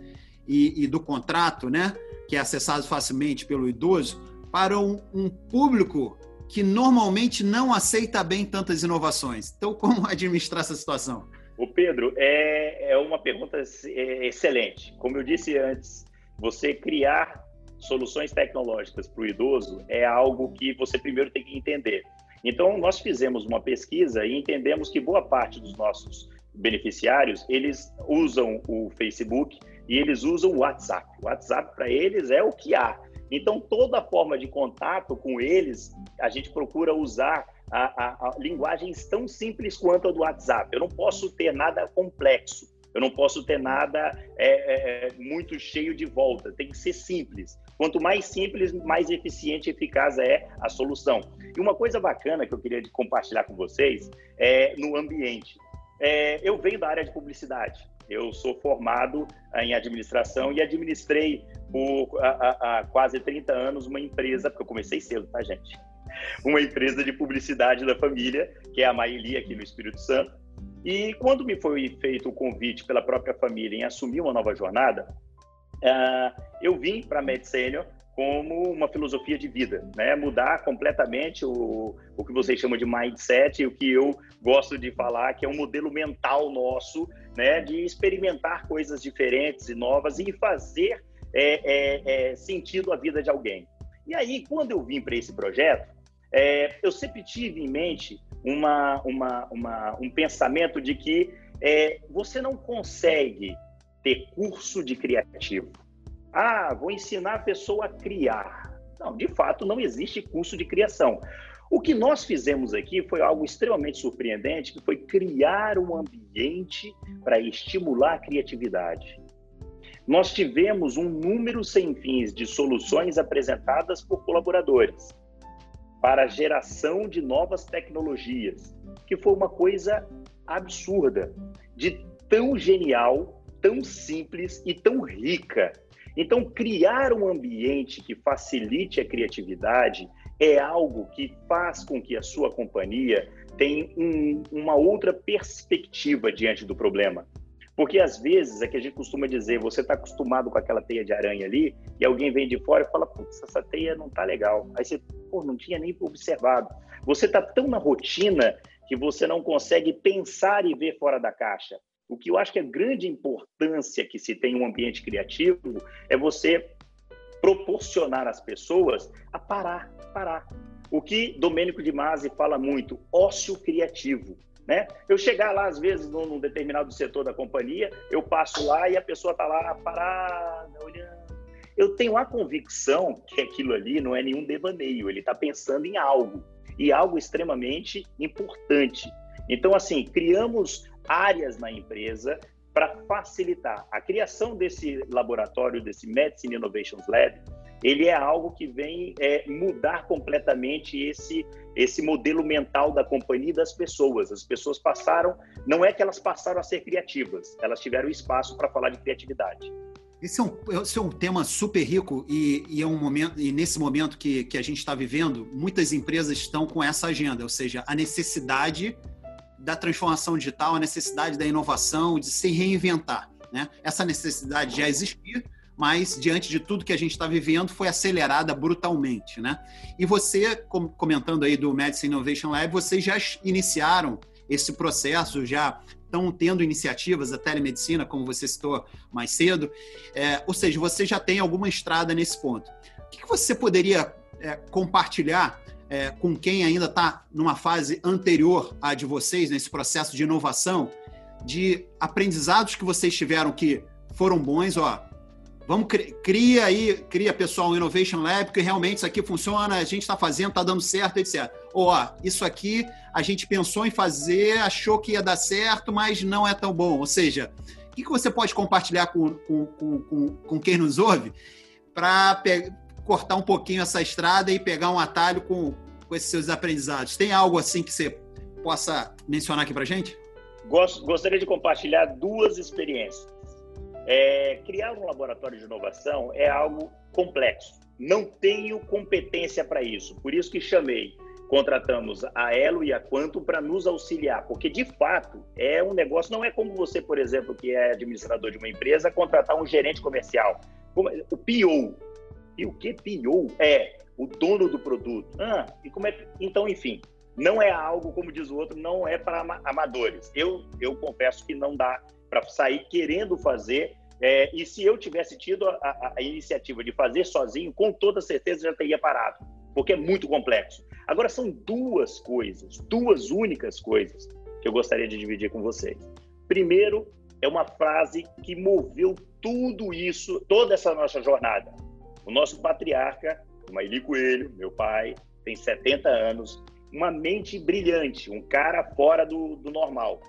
e, e do contrato, né, que é acessado facilmente pelo idoso, para um, um público que normalmente não aceita bem tantas inovações? Então, como administrar essa situação? O Pedro, é, é uma pergunta é, excelente. Como eu disse antes, você criar soluções tecnológicas para o idoso é algo que você primeiro tem que entender. Então, nós fizemos uma pesquisa e entendemos que boa parte dos nossos beneficiários, eles usam o Facebook e eles usam o WhatsApp. O WhatsApp para eles é o que há. Então, toda forma de contato com eles, a gente procura usar a, a, a linguagens tão simples quanto a do WhatsApp. Eu não posso ter nada complexo. Eu não posso ter nada é, é, muito cheio de volta. Tem que ser simples. Quanto mais simples, mais eficiente e eficaz é a solução. E uma coisa bacana que eu queria compartilhar com vocês é no ambiente. É, eu venho da área de publicidade. Eu sou formado em administração e administrei por a, a, quase 30 anos uma empresa, porque eu comecei cedo, tá, gente? Uma empresa de publicidade da família, que é a Maili aqui no Espírito Santo. E quando me foi feito o convite pela própria família em assumir uma nova jornada, uh, eu vim para a MedSenior como uma filosofia de vida, né? Mudar completamente o, o que vocês chamam de mindset e o que eu gosto de falar que é um modelo mental nosso, né? De experimentar coisas diferentes e novas e fazer é, é, é, sentido a vida de alguém. E aí, quando eu vim para esse projeto, é, eu sempre tive em mente uma, uma, uma, um pensamento de que é, você não consegue ter curso de criativo. Ah, vou ensinar a pessoa a criar. Não, de fato, não existe curso de criação. O que nós fizemos aqui foi algo extremamente surpreendente, que foi criar um ambiente para estimular a criatividade. Nós tivemos um número sem fins de soluções apresentadas por colaboradores para a geração de novas tecnologias, que foi uma coisa absurda, de tão genial, tão simples e tão rica. Então, criar um ambiente que facilite a criatividade é algo que faz com que a sua companhia tenha um, uma outra perspectiva diante do problema. Porque às vezes é que a gente costuma dizer, você está acostumado com aquela teia de aranha ali, e alguém vem de fora e fala, putz, essa teia não tá legal. Aí você, pô, não tinha nem observado. Você está tão na rotina que você não consegue pensar e ver fora da caixa. O que eu acho que a grande importância que se tem um ambiente criativo é você proporcionar às pessoas a parar, parar. O que Domênico de Masi fala muito, ócio criativo. Né? Eu chegar lá, às vezes, num, determinado setor da companhia, eu passo lá e a pessoa está lá parada, olhando. Eu tenho a convicção que aquilo ali não é nenhum devaneio, ele está pensando em algo, e algo extremamente importante. Então, assim, criamos áreas na empresa para facilitar a criação desse laboratório, desse Medicine Innovations Lab, ele é algo que vem é, mudar completamente esse, esse modelo mental da companhia e das pessoas. As pessoas passaram, não é que elas passaram a ser criativas, elas tiveram espaço para falar de criatividade. Esse é um, esse é um tema super rico e, e, é um momento e nesse momento que, que a gente está vivendo, muitas empresas estão com essa agenda, ou seja, a necessidade da transformação digital, a necessidade da inovação, de se reinventar. Né? Essa necessidade já existia, mas diante de tudo que a gente está vivendo, foi acelerada brutalmente, né? E você, comentando aí do Medicine Innovation Lab, vocês já iniciaram esse processo, já estão tendo iniciativas, a telemedicina, como você citou mais cedo, é, ou seja, você já tem alguma estrada nesse ponto. O que, você poderia é, compartilhar é, com quem ainda está numa fase anterior à de vocês, nesse processo de inovação, de aprendizados que vocês tiveram que foram bons, ó, Vamos cria aí, cria pessoal um Innovation Lab, que realmente isso aqui funciona, a gente está fazendo, está dando certo, etc. Ou ó, isso aqui a gente pensou em fazer, achou que ia dar certo, mas não é tão bom. Ou seja, o que, que você pode compartilhar com, com, com, com quem nos ouve para cortar um pouquinho essa estrada e pegar um atalho com, com esses seus aprendizados? Tem algo assim que você possa mencionar aqui para gente? Gostaria de compartilhar duas experiências. É, criar um laboratório de inovação é algo complexo. Não tenho competência para isso. Por isso que chamei, contratamos a Elo e a Quanto para nos auxiliar, porque de fato é um negócio. Não é como você, por exemplo, que é administrador de uma empresa, contratar um gerente comercial. O PO. E o que PO? É o dono do produto. Ah, e como é? Então, enfim, não é algo, como diz o outro, não é para amadores. Eu, eu confesso que não dá para sair querendo fazer. É, e se eu tivesse tido a, a, a, iniciativa de fazer sozinho, com toda certeza já teria parado, porque é muito complexo. Agora, são duas coisas, duas únicas coisas que eu gostaria de dividir com vocês. Primeiro, é uma frase que moveu tudo isso, toda essa nossa jornada. O nosso patriarca, o Maili Coelho, meu pai, tem 70 anos, uma mente brilhante, um cara fora do, do normal.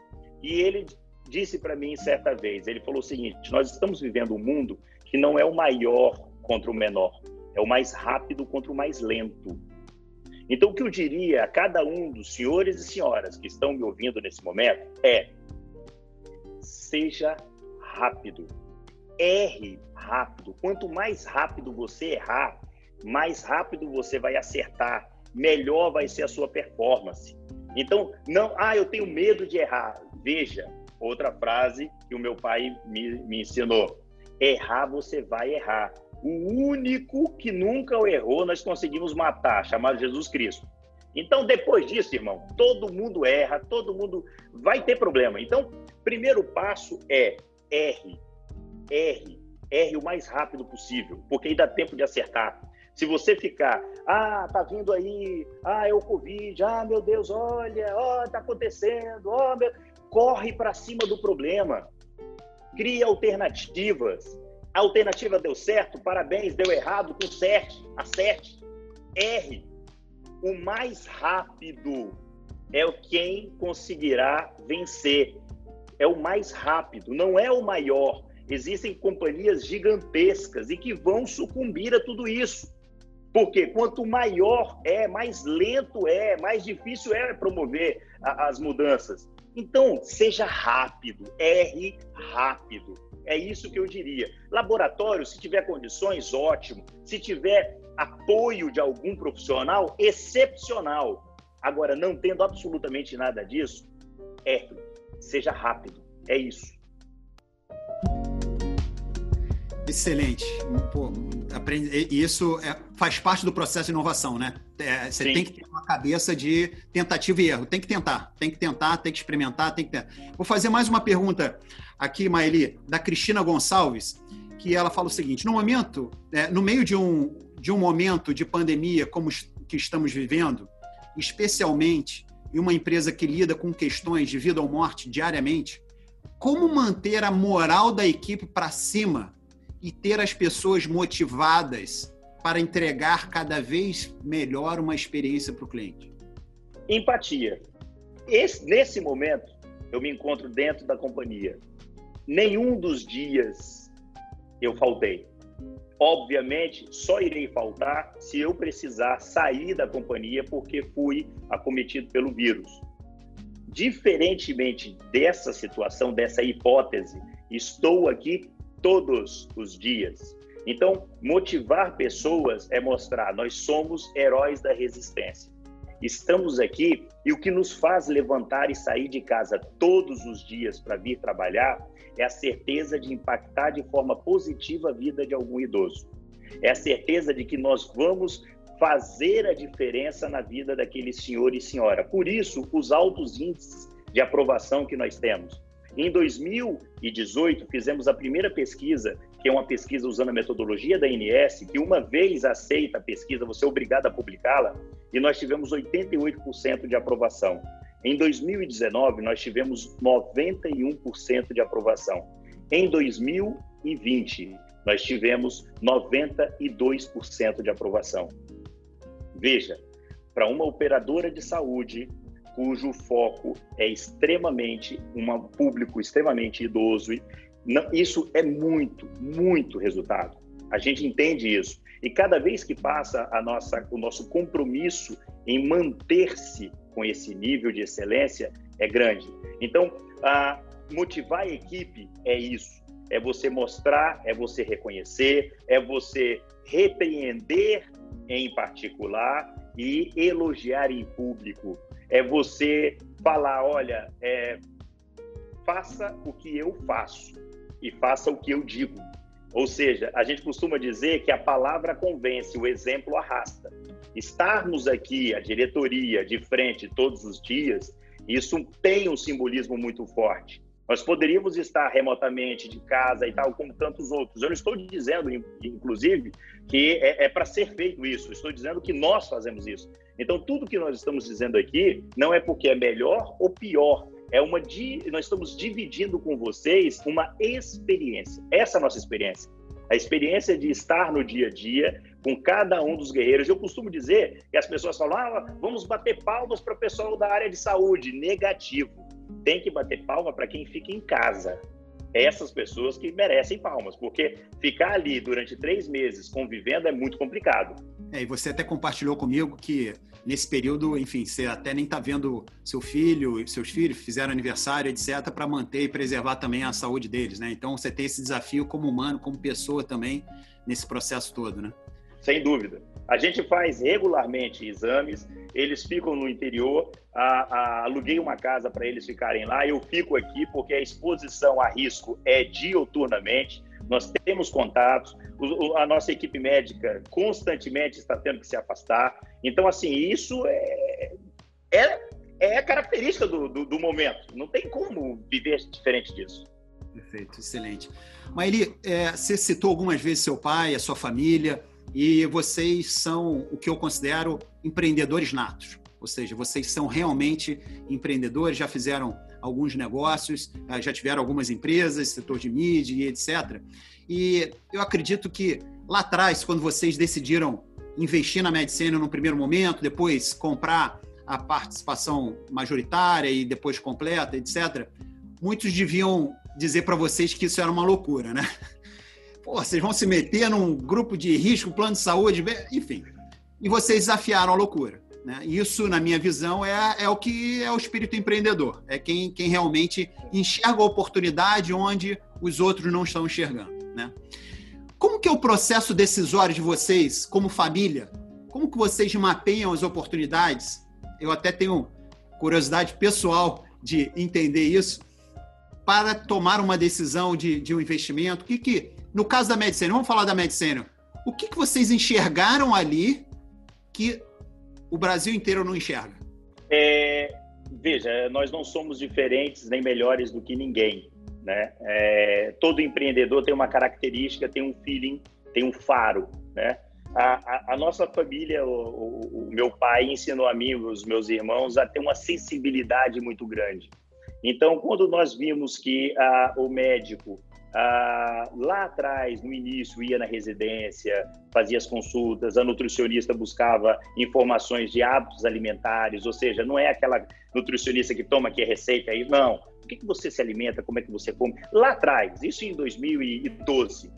E ele disse para mim certa vez, ele falou o seguinte: nós estamos vivendo um mundo que não é o maior contra o menor, é o mais rápido contra o mais lento. Então, o que eu diria a cada um dos senhores e senhoras que estão me ouvindo nesse momento é: seja rápido, erre rápido. Quanto mais rápido você errar, mais rápido você vai acertar, melhor vai ser a sua performance. Então, não, ah, eu tenho medo de errar. Veja, outra frase que o meu pai me, me ensinou: errar você vai errar. O único que nunca errou nós conseguimos matar, chamado Jesus Cristo. Então, depois disso, irmão, todo mundo erra, todo mundo vai ter problema. Então, primeiro passo é erre, erre, erre o mais rápido possível, porque aí dá tempo de acertar. Se você ficar, ah, tá vindo aí, ah, é o Covid, ah, meu Deus, olha, ó, oh, tá acontecendo, ó, oh, meu... corre para cima do problema, cria alternativas. A alternativa deu certo, parabéns, deu errado, conserte, acerte, erre. O mais rápido é quem conseguirá vencer. É o mais rápido, não é o maior. Existem companhias gigantescas e que vão sucumbir a tudo isso. Porque quanto maior é, mais lento é, mais difícil é promover a, as mudanças. Então, seja rápido, erre rápido. É isso que eu diria. Laboratório, se tiver condições, ótimo. Se tiver apoio de algum profissional, excepcional. Agora, não tendo absolutamente nada disso, erre. Seja rápido. É isso. Excelente. Pô, aprende, isso é, faz parte do processo de inovação, né? É, você Sim. tem que ter uma cabeça de tentativa e erro. Tem que tentar, tem que tentar, tem que experimentar, tem que tentar. Vou fazer mais uma pergunta aqui, Maeli, da Cristina Gonçalves, que ela fala o seguinte: no momento, é, no meio de um, de um momento de pandemia como que estamos vivendo, especialmente em uma empresa que lida com questões de vida ou morte diariamente, como manter a moral da equipe para cima e ter as pessoas motivadas para entregar cada vez melhor uma experiência para o cliente? Empatia. Esse, nesse momento, eu me encontro dentro da companhia. Nenhum dos dias eu faltei. Obviamente, só irei faltar se eu precisar sair da companhia porque fui acometido pelo vírus. Diferentemente dessa situação, dessa hipótese, estou aqui todos os dias. Então, motivar pessoas é mostrar nós somos heróis da resistência. Estamos aqui e o que nos faz levantar e sair de casa todos os dias para vir trabalhar é a certeza de impactar de forma positiva a vida de algum idoso. É a certeza de que nós vamos fazer a diferença na vida daquele senhor e senhora. Por isso, os altos índices de aprovação que nós temos. Em 2018, fizemos a primeira pesquisa, que é uma pesquisa usando a metodologia da INS, que uma vez aceita a pesquisa, você é obrigado a publicá-la, e nós tivemos 88% de aprovação. Em 2019, nós tivemos 91% de aprovação. Em 2020, nós tivemos 92% de aprovação. Veja, para uma operadora de saúde, cujo foco é extremamente um público extremamente idoso. Isso é muito, muito resultado. A gente entende isso. E cada vez que passa a nossa, o nosso compromisso em manter-se com esse nível de excelência é grande. Então, a motivar a equipe é isso. É você mostrar, é você reconhecer, é você repreender em particular e elogiar em público é você falar, olha, é, faça o que eu faço e faça o que eu digo. Ou seja, a gente costuma dizer que a palavra convence, o exemplo arrasta. Estarmos aqui, a diretoria, de frente todos os dias, isso tem um simbolismo muito forte. Nós poderíamos estar remotamente de casa e tal, como tantos outros. Eu não estou dizendo, inclusive, que é, é para ser feito isso. Estou dizendo que nós fazemos isso. Então, tudo que nós estamos dizendo aqui não é porque é melhor ou pior. É uma nós estamos dividindo com vocês uma experiência. Essa é a nossa experiência. A experiência de estar no dia a dia com cada um dos guerreiros. Eu costumo dizer que as pessoas falam: ah, vamos bater palmas para o pessoal da área de saúde. Negativo. Tem que bater palma para quem fica em casa. Essas pessoas que merecem palmas, porque ficar ali durante três meses convivendo é muito complicado. É, e você até compartilhou comigo que nesse período, enfim, você até nem está vendo seu filho, seus filhos fizeram aniversário, etc., para manter e preservar também a saúde deles, né? Então você tem esse desafio como humano, como pessoa também nesse processo todo, né? Sem dúvida. A gente faz regularmente exames, eles ficam no interior, a, a, aluguei uma casa para eles ficarem lá, eu fico aqui porque a exposição a risco é dioturnamente, nós temos contatos, a nossa equipe médica constantemente está tendo que se afastar. Então, assim, isso é, é, é característica do, do, do momento. Não tem como viver diferente disso. Perfeito, excelente. Maeli, é, você citou algumas vezes seu pai, a sua família, e vocês são o que eu considero empreendedores natos. Ou seja, vocês são realmente empreendedores, já fizeram alguns negócios, ah, já tiveram algumas empresas, setor de mídia e etc. E eu acredito que lá atrás, quando vocês decidiram investir na Medicina no primeiro momento, depois comprar a participação majoritária e depois completa, etc., muitos deviam dizer para vocês que isso era uma loucura, né? Pô, vocês vão se meter num grupo de risco, plano de saúde, enfim. E vocês desafiaram a loucura. Né? Isso, na minha visão, é, é o que é o espírito empreendedor. É quem, quem realmente enxerga a oportunidade onde os outros não estão enxergando. Né? Como que é o processo decisório de vocês, como família? Como que vocês mapeiam as oportunidades? Eu até tenho curiosidade pessoal de entender isso para tomar uma decisão de, de um investimento. O que, que no caso da medicina, vamos falar da medicina. O que, que vocês enxergaram ali que o Brasil inteiro não enxerga? É, veja, nós não somos diferentes nem melhores do que ninguém. Né? É, todo empreendedor tem uma característica, tem um feeling, tem um faro. Né? A, a, a nossa família, o, o, o, meu pai ensinou a mim, os meus irmãos, a ter uma sensibilidade muito grande. Então, quando nós vimos que a, o médico ah, lá atrás, no início, ia na residência, fazia as consultas, a nutricionista buscava informações de hábitos alimentares, ou seja, não é aquela nutricionista que toma aqui a receita aí, não. O que, que você se alimenta, como é que você come? Lá atrás, isso em 2012.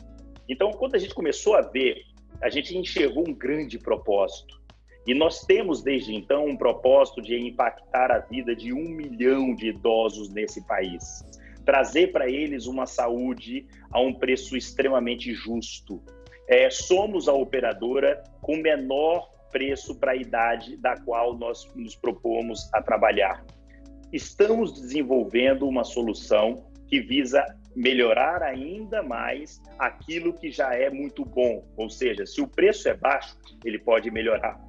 Então, quando a gente começou a ver, a gente enxergou um grande propósito. E nós temos, desde então, um propósito de impactar a vida de um milhão de idosos nesse país trazer para eles uma saúde a um preço extremamente justo. É, somos a operadora com menor preço para a idade da qual nós nos propomos a trabalhar. Estamos desenvolvendo uma solução que visa melhorar ainda mais aquilo que já é muito bom, ou seja, se o preço é baixo, ele pode melhorar.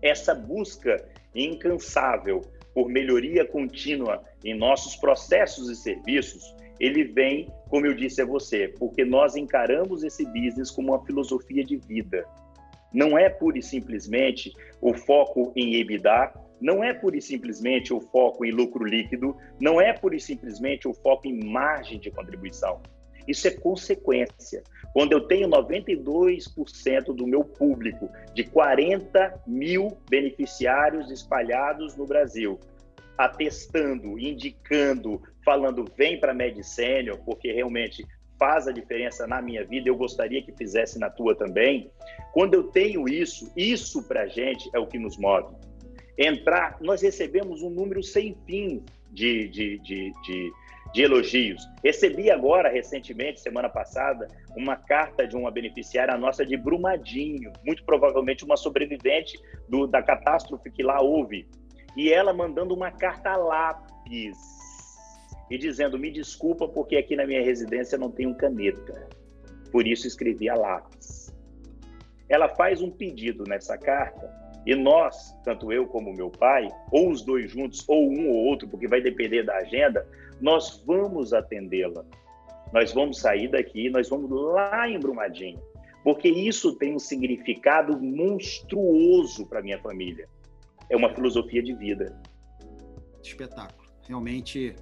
Essa busca incansável por melhoria contínua em nossos processos e serviços, ele vem, como eu disse a você, porque nós encaramos esse business como uma filosofia de vida. Não é pura e simplesmente o foco em EBITDA, não é pura e simplesmente o foco em lucro líquido, não é pura e simplesmente o foco em margem de contribuição. Isso é consequência. Quando eu tenho 92% do meu público, de 40 mil beneficiários espalhados no Brasil, atestando, indicando, falando vem para Medicênio, porque realmente faz a diferença na minha vida, eu gostaria que fizesse na tua também. Quando eu tenho isso, isso para gente é o que nos move. Entrar, nós recebemos um número sem fim de, de, de, de de elogios. Recebi agora, recentemente, semana passada, uma carta de uma beneficiária nossa de Brumadinho, muito provavelmente uma sobrevivente do, da catástrofe que lá houve. E ela mandando uma carta lápis e dizendo: Me desculpa, porque aqui na minha residência não tenho caneta. Por isso escrevi a lápis. Ela faz um pedido nessa carta e nós, tanto eu como meu pai, ou os dois juntos, ou um ou outro, porque vai depender da agenda, nós vamos atendê-la. Nós vamos sair daqui, nós vamos lá em Brumadinho, porque isso tem um significado monstruoso para minha família. É uma filosofia de vida. Espetáculo. Realmente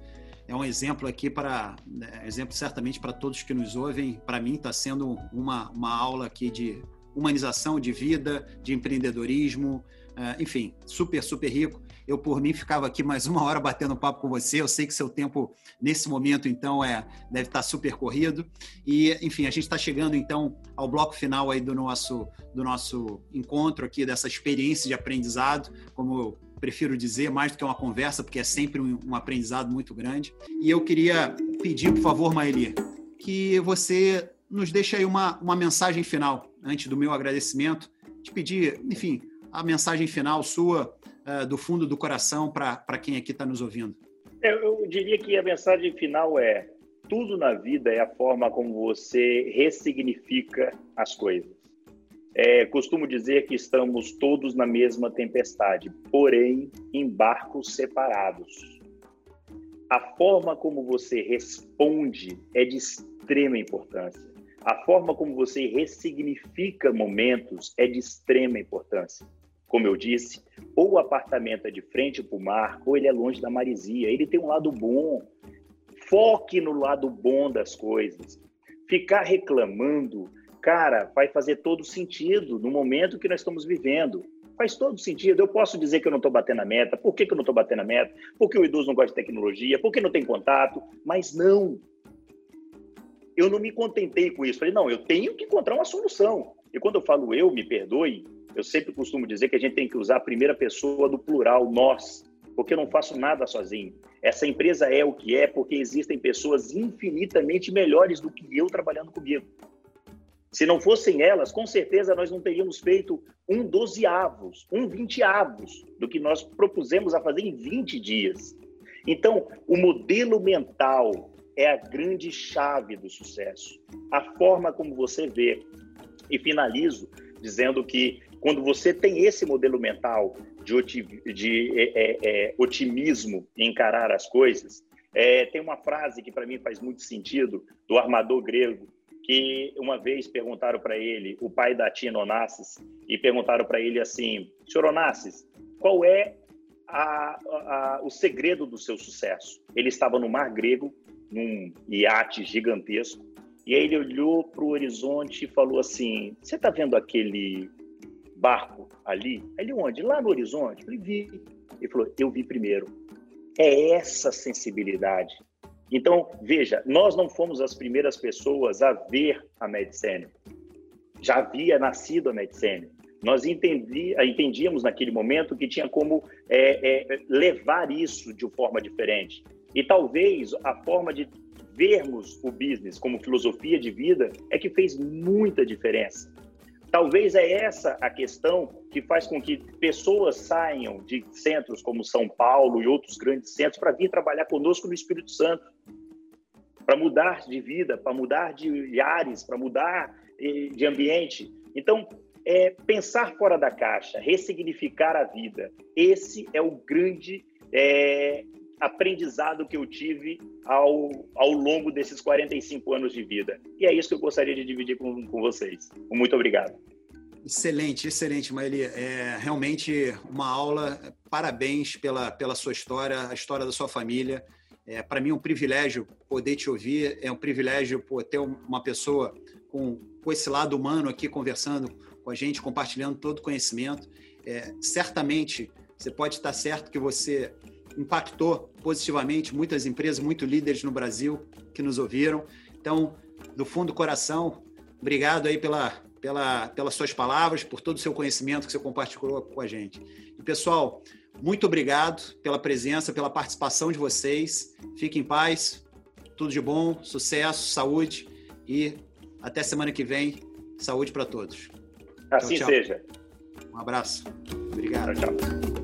é um exemplo aqui para, é, exemplo certamente para todos que nos ouvem. Para mim está sendo uma, uma aula aqui de humanização de vida, de empreendedorismo, uh, enfim, super, super rico. Eu, por mim, ficava aqui mais uma hora batendo papo com você. Eu sei que seu tempo, nesse momento, então, é deve estar super corrido. E, enfim, a gente está chegando, então, ao bloco final aí do nosso, do nosso encontro aqui, dessa experiência de aprendizado, como eu prefiro dizer, mais do que uma conversa, porque é sempre um, um aprendizado muito grande. E eu queria pedir, por favor, Maeli, que você nos deixe aí uma, uma mensagem final, antes do meu agradecimento, te pedir, enfim, a mensagem final sua uh, do fundo do coração para quem aqui está nos ouvindo? Eu, eu diria que a mensagem final é: tudo na vida é a forma como você ressignifica as coisas. É, costumo dizer que estamos todos na mesma tempestade, porém em barcos separados. A forma como você responde é de extrema importância. A forma como você ressignifica momentos é de extrema importância. Como eu disse, ou o apartamento é de frente para o mar, ou ele é longe da marisia. Ele tem um lado bom. Foque no lado bom das coisas. Ficar reclamando, cara, vai fazer todo sentido no momento que nós estamos vivendo. Faz todo sentido. Eu posso dizer que eu não estou batendo a meta. Por que, que eu não estou batendo a meta? Porque o idoso não gosta de tecnologia, porque não tem contato. Mas não. Eu não me contentei com isso. Falei, não, eu tenho que encontrar uma solução. E quando eu falo eu, me perdoe, eu sempre costumo dizer que a gente tem que usar a primeira pessoa do plural, nós, porque eu não faço nada sozinho. Essa empresa é o que é porque existem pessoas infinitamente melhores do que eu trabalhando comigo. Se não fossem elas, com certeza nós não teríamos feito um dozeavos, um vinteavos do que nós propusemos a fazer em 20 dias. Então, o modelo mental é a grande chave do sucesso. A forma como você vê. E finalizo dizendo que quando você tem esse modelo mental de, de é, é, é, otimismo em encarar as coisas, é, tem uma frase que para mim faz muito sentido do armador grego, que uma vez perguntaram para ele, o pai da tia Onassis, e perguntaram para ele assim, senhor Onassis, qual é a, a, o segredo do seu sucesso? Ele estava no mar grego, num iate gigantesco, e aí ele olhou para o horizonte e falou assim, você está vendo aquele barco ali? Ele onde? Lá no horizonte? Ele vi. Ele falou, eu vi primeiro. É essa sensibilidade. Então, veja, nós não fomos as primeiras pessoas a ver a Medicene. Já havia nascido a Medicene. Nós entendi, entendíamos naquele momento que tinha como é, é, levar isso de forma diferente. E talvez a forma de vermos o business como filosofia de vida é que fez muita diferença. Talvez é essa a questão que faz com que pessoas saiam de centros como São Paulo e outros grandes centros para vir trabalhar conosco no Espírito Santo, para mudar de vida, para mudar de ares, para mudar eh, de ambiente. Então, é pensar fora da caixa, ressignificar a vida. Esse é o grande é, aprendizado que eu tive ao, ao longo desses 45 anos de vida. E é isso que eu gostaria de dividir com, com vocês. Muito obrigado. Excelente, excelente, Maeli. É realmente uma aula. Parabéns pela, pela sua história, a história da sua família. É, Para mim é um privilégio poder te ouvir, é um privilégio pô, ter uma pessoa com, com esse lado humano aqui conversando com a gente, compartilhando todo o conhecimento. É, certamente, você pode estar certo que você impactou positivamente muitas empresas, muitos líderes no Brasil que nos ouviram. Então, do fundo do coração, obrigado aí pela, pela, pelas suas palavras, por todo o seu conhecimento que você compartilhou com a gente. E, pessoal, muito obrigado pela presença, pela participação de vocês. Fiquem em paz, tudo de bom, sucesso, saúde e até semana que vem. Saúde para todos. Assim seja. Um abraço. Obrigado. Tchau, tchau.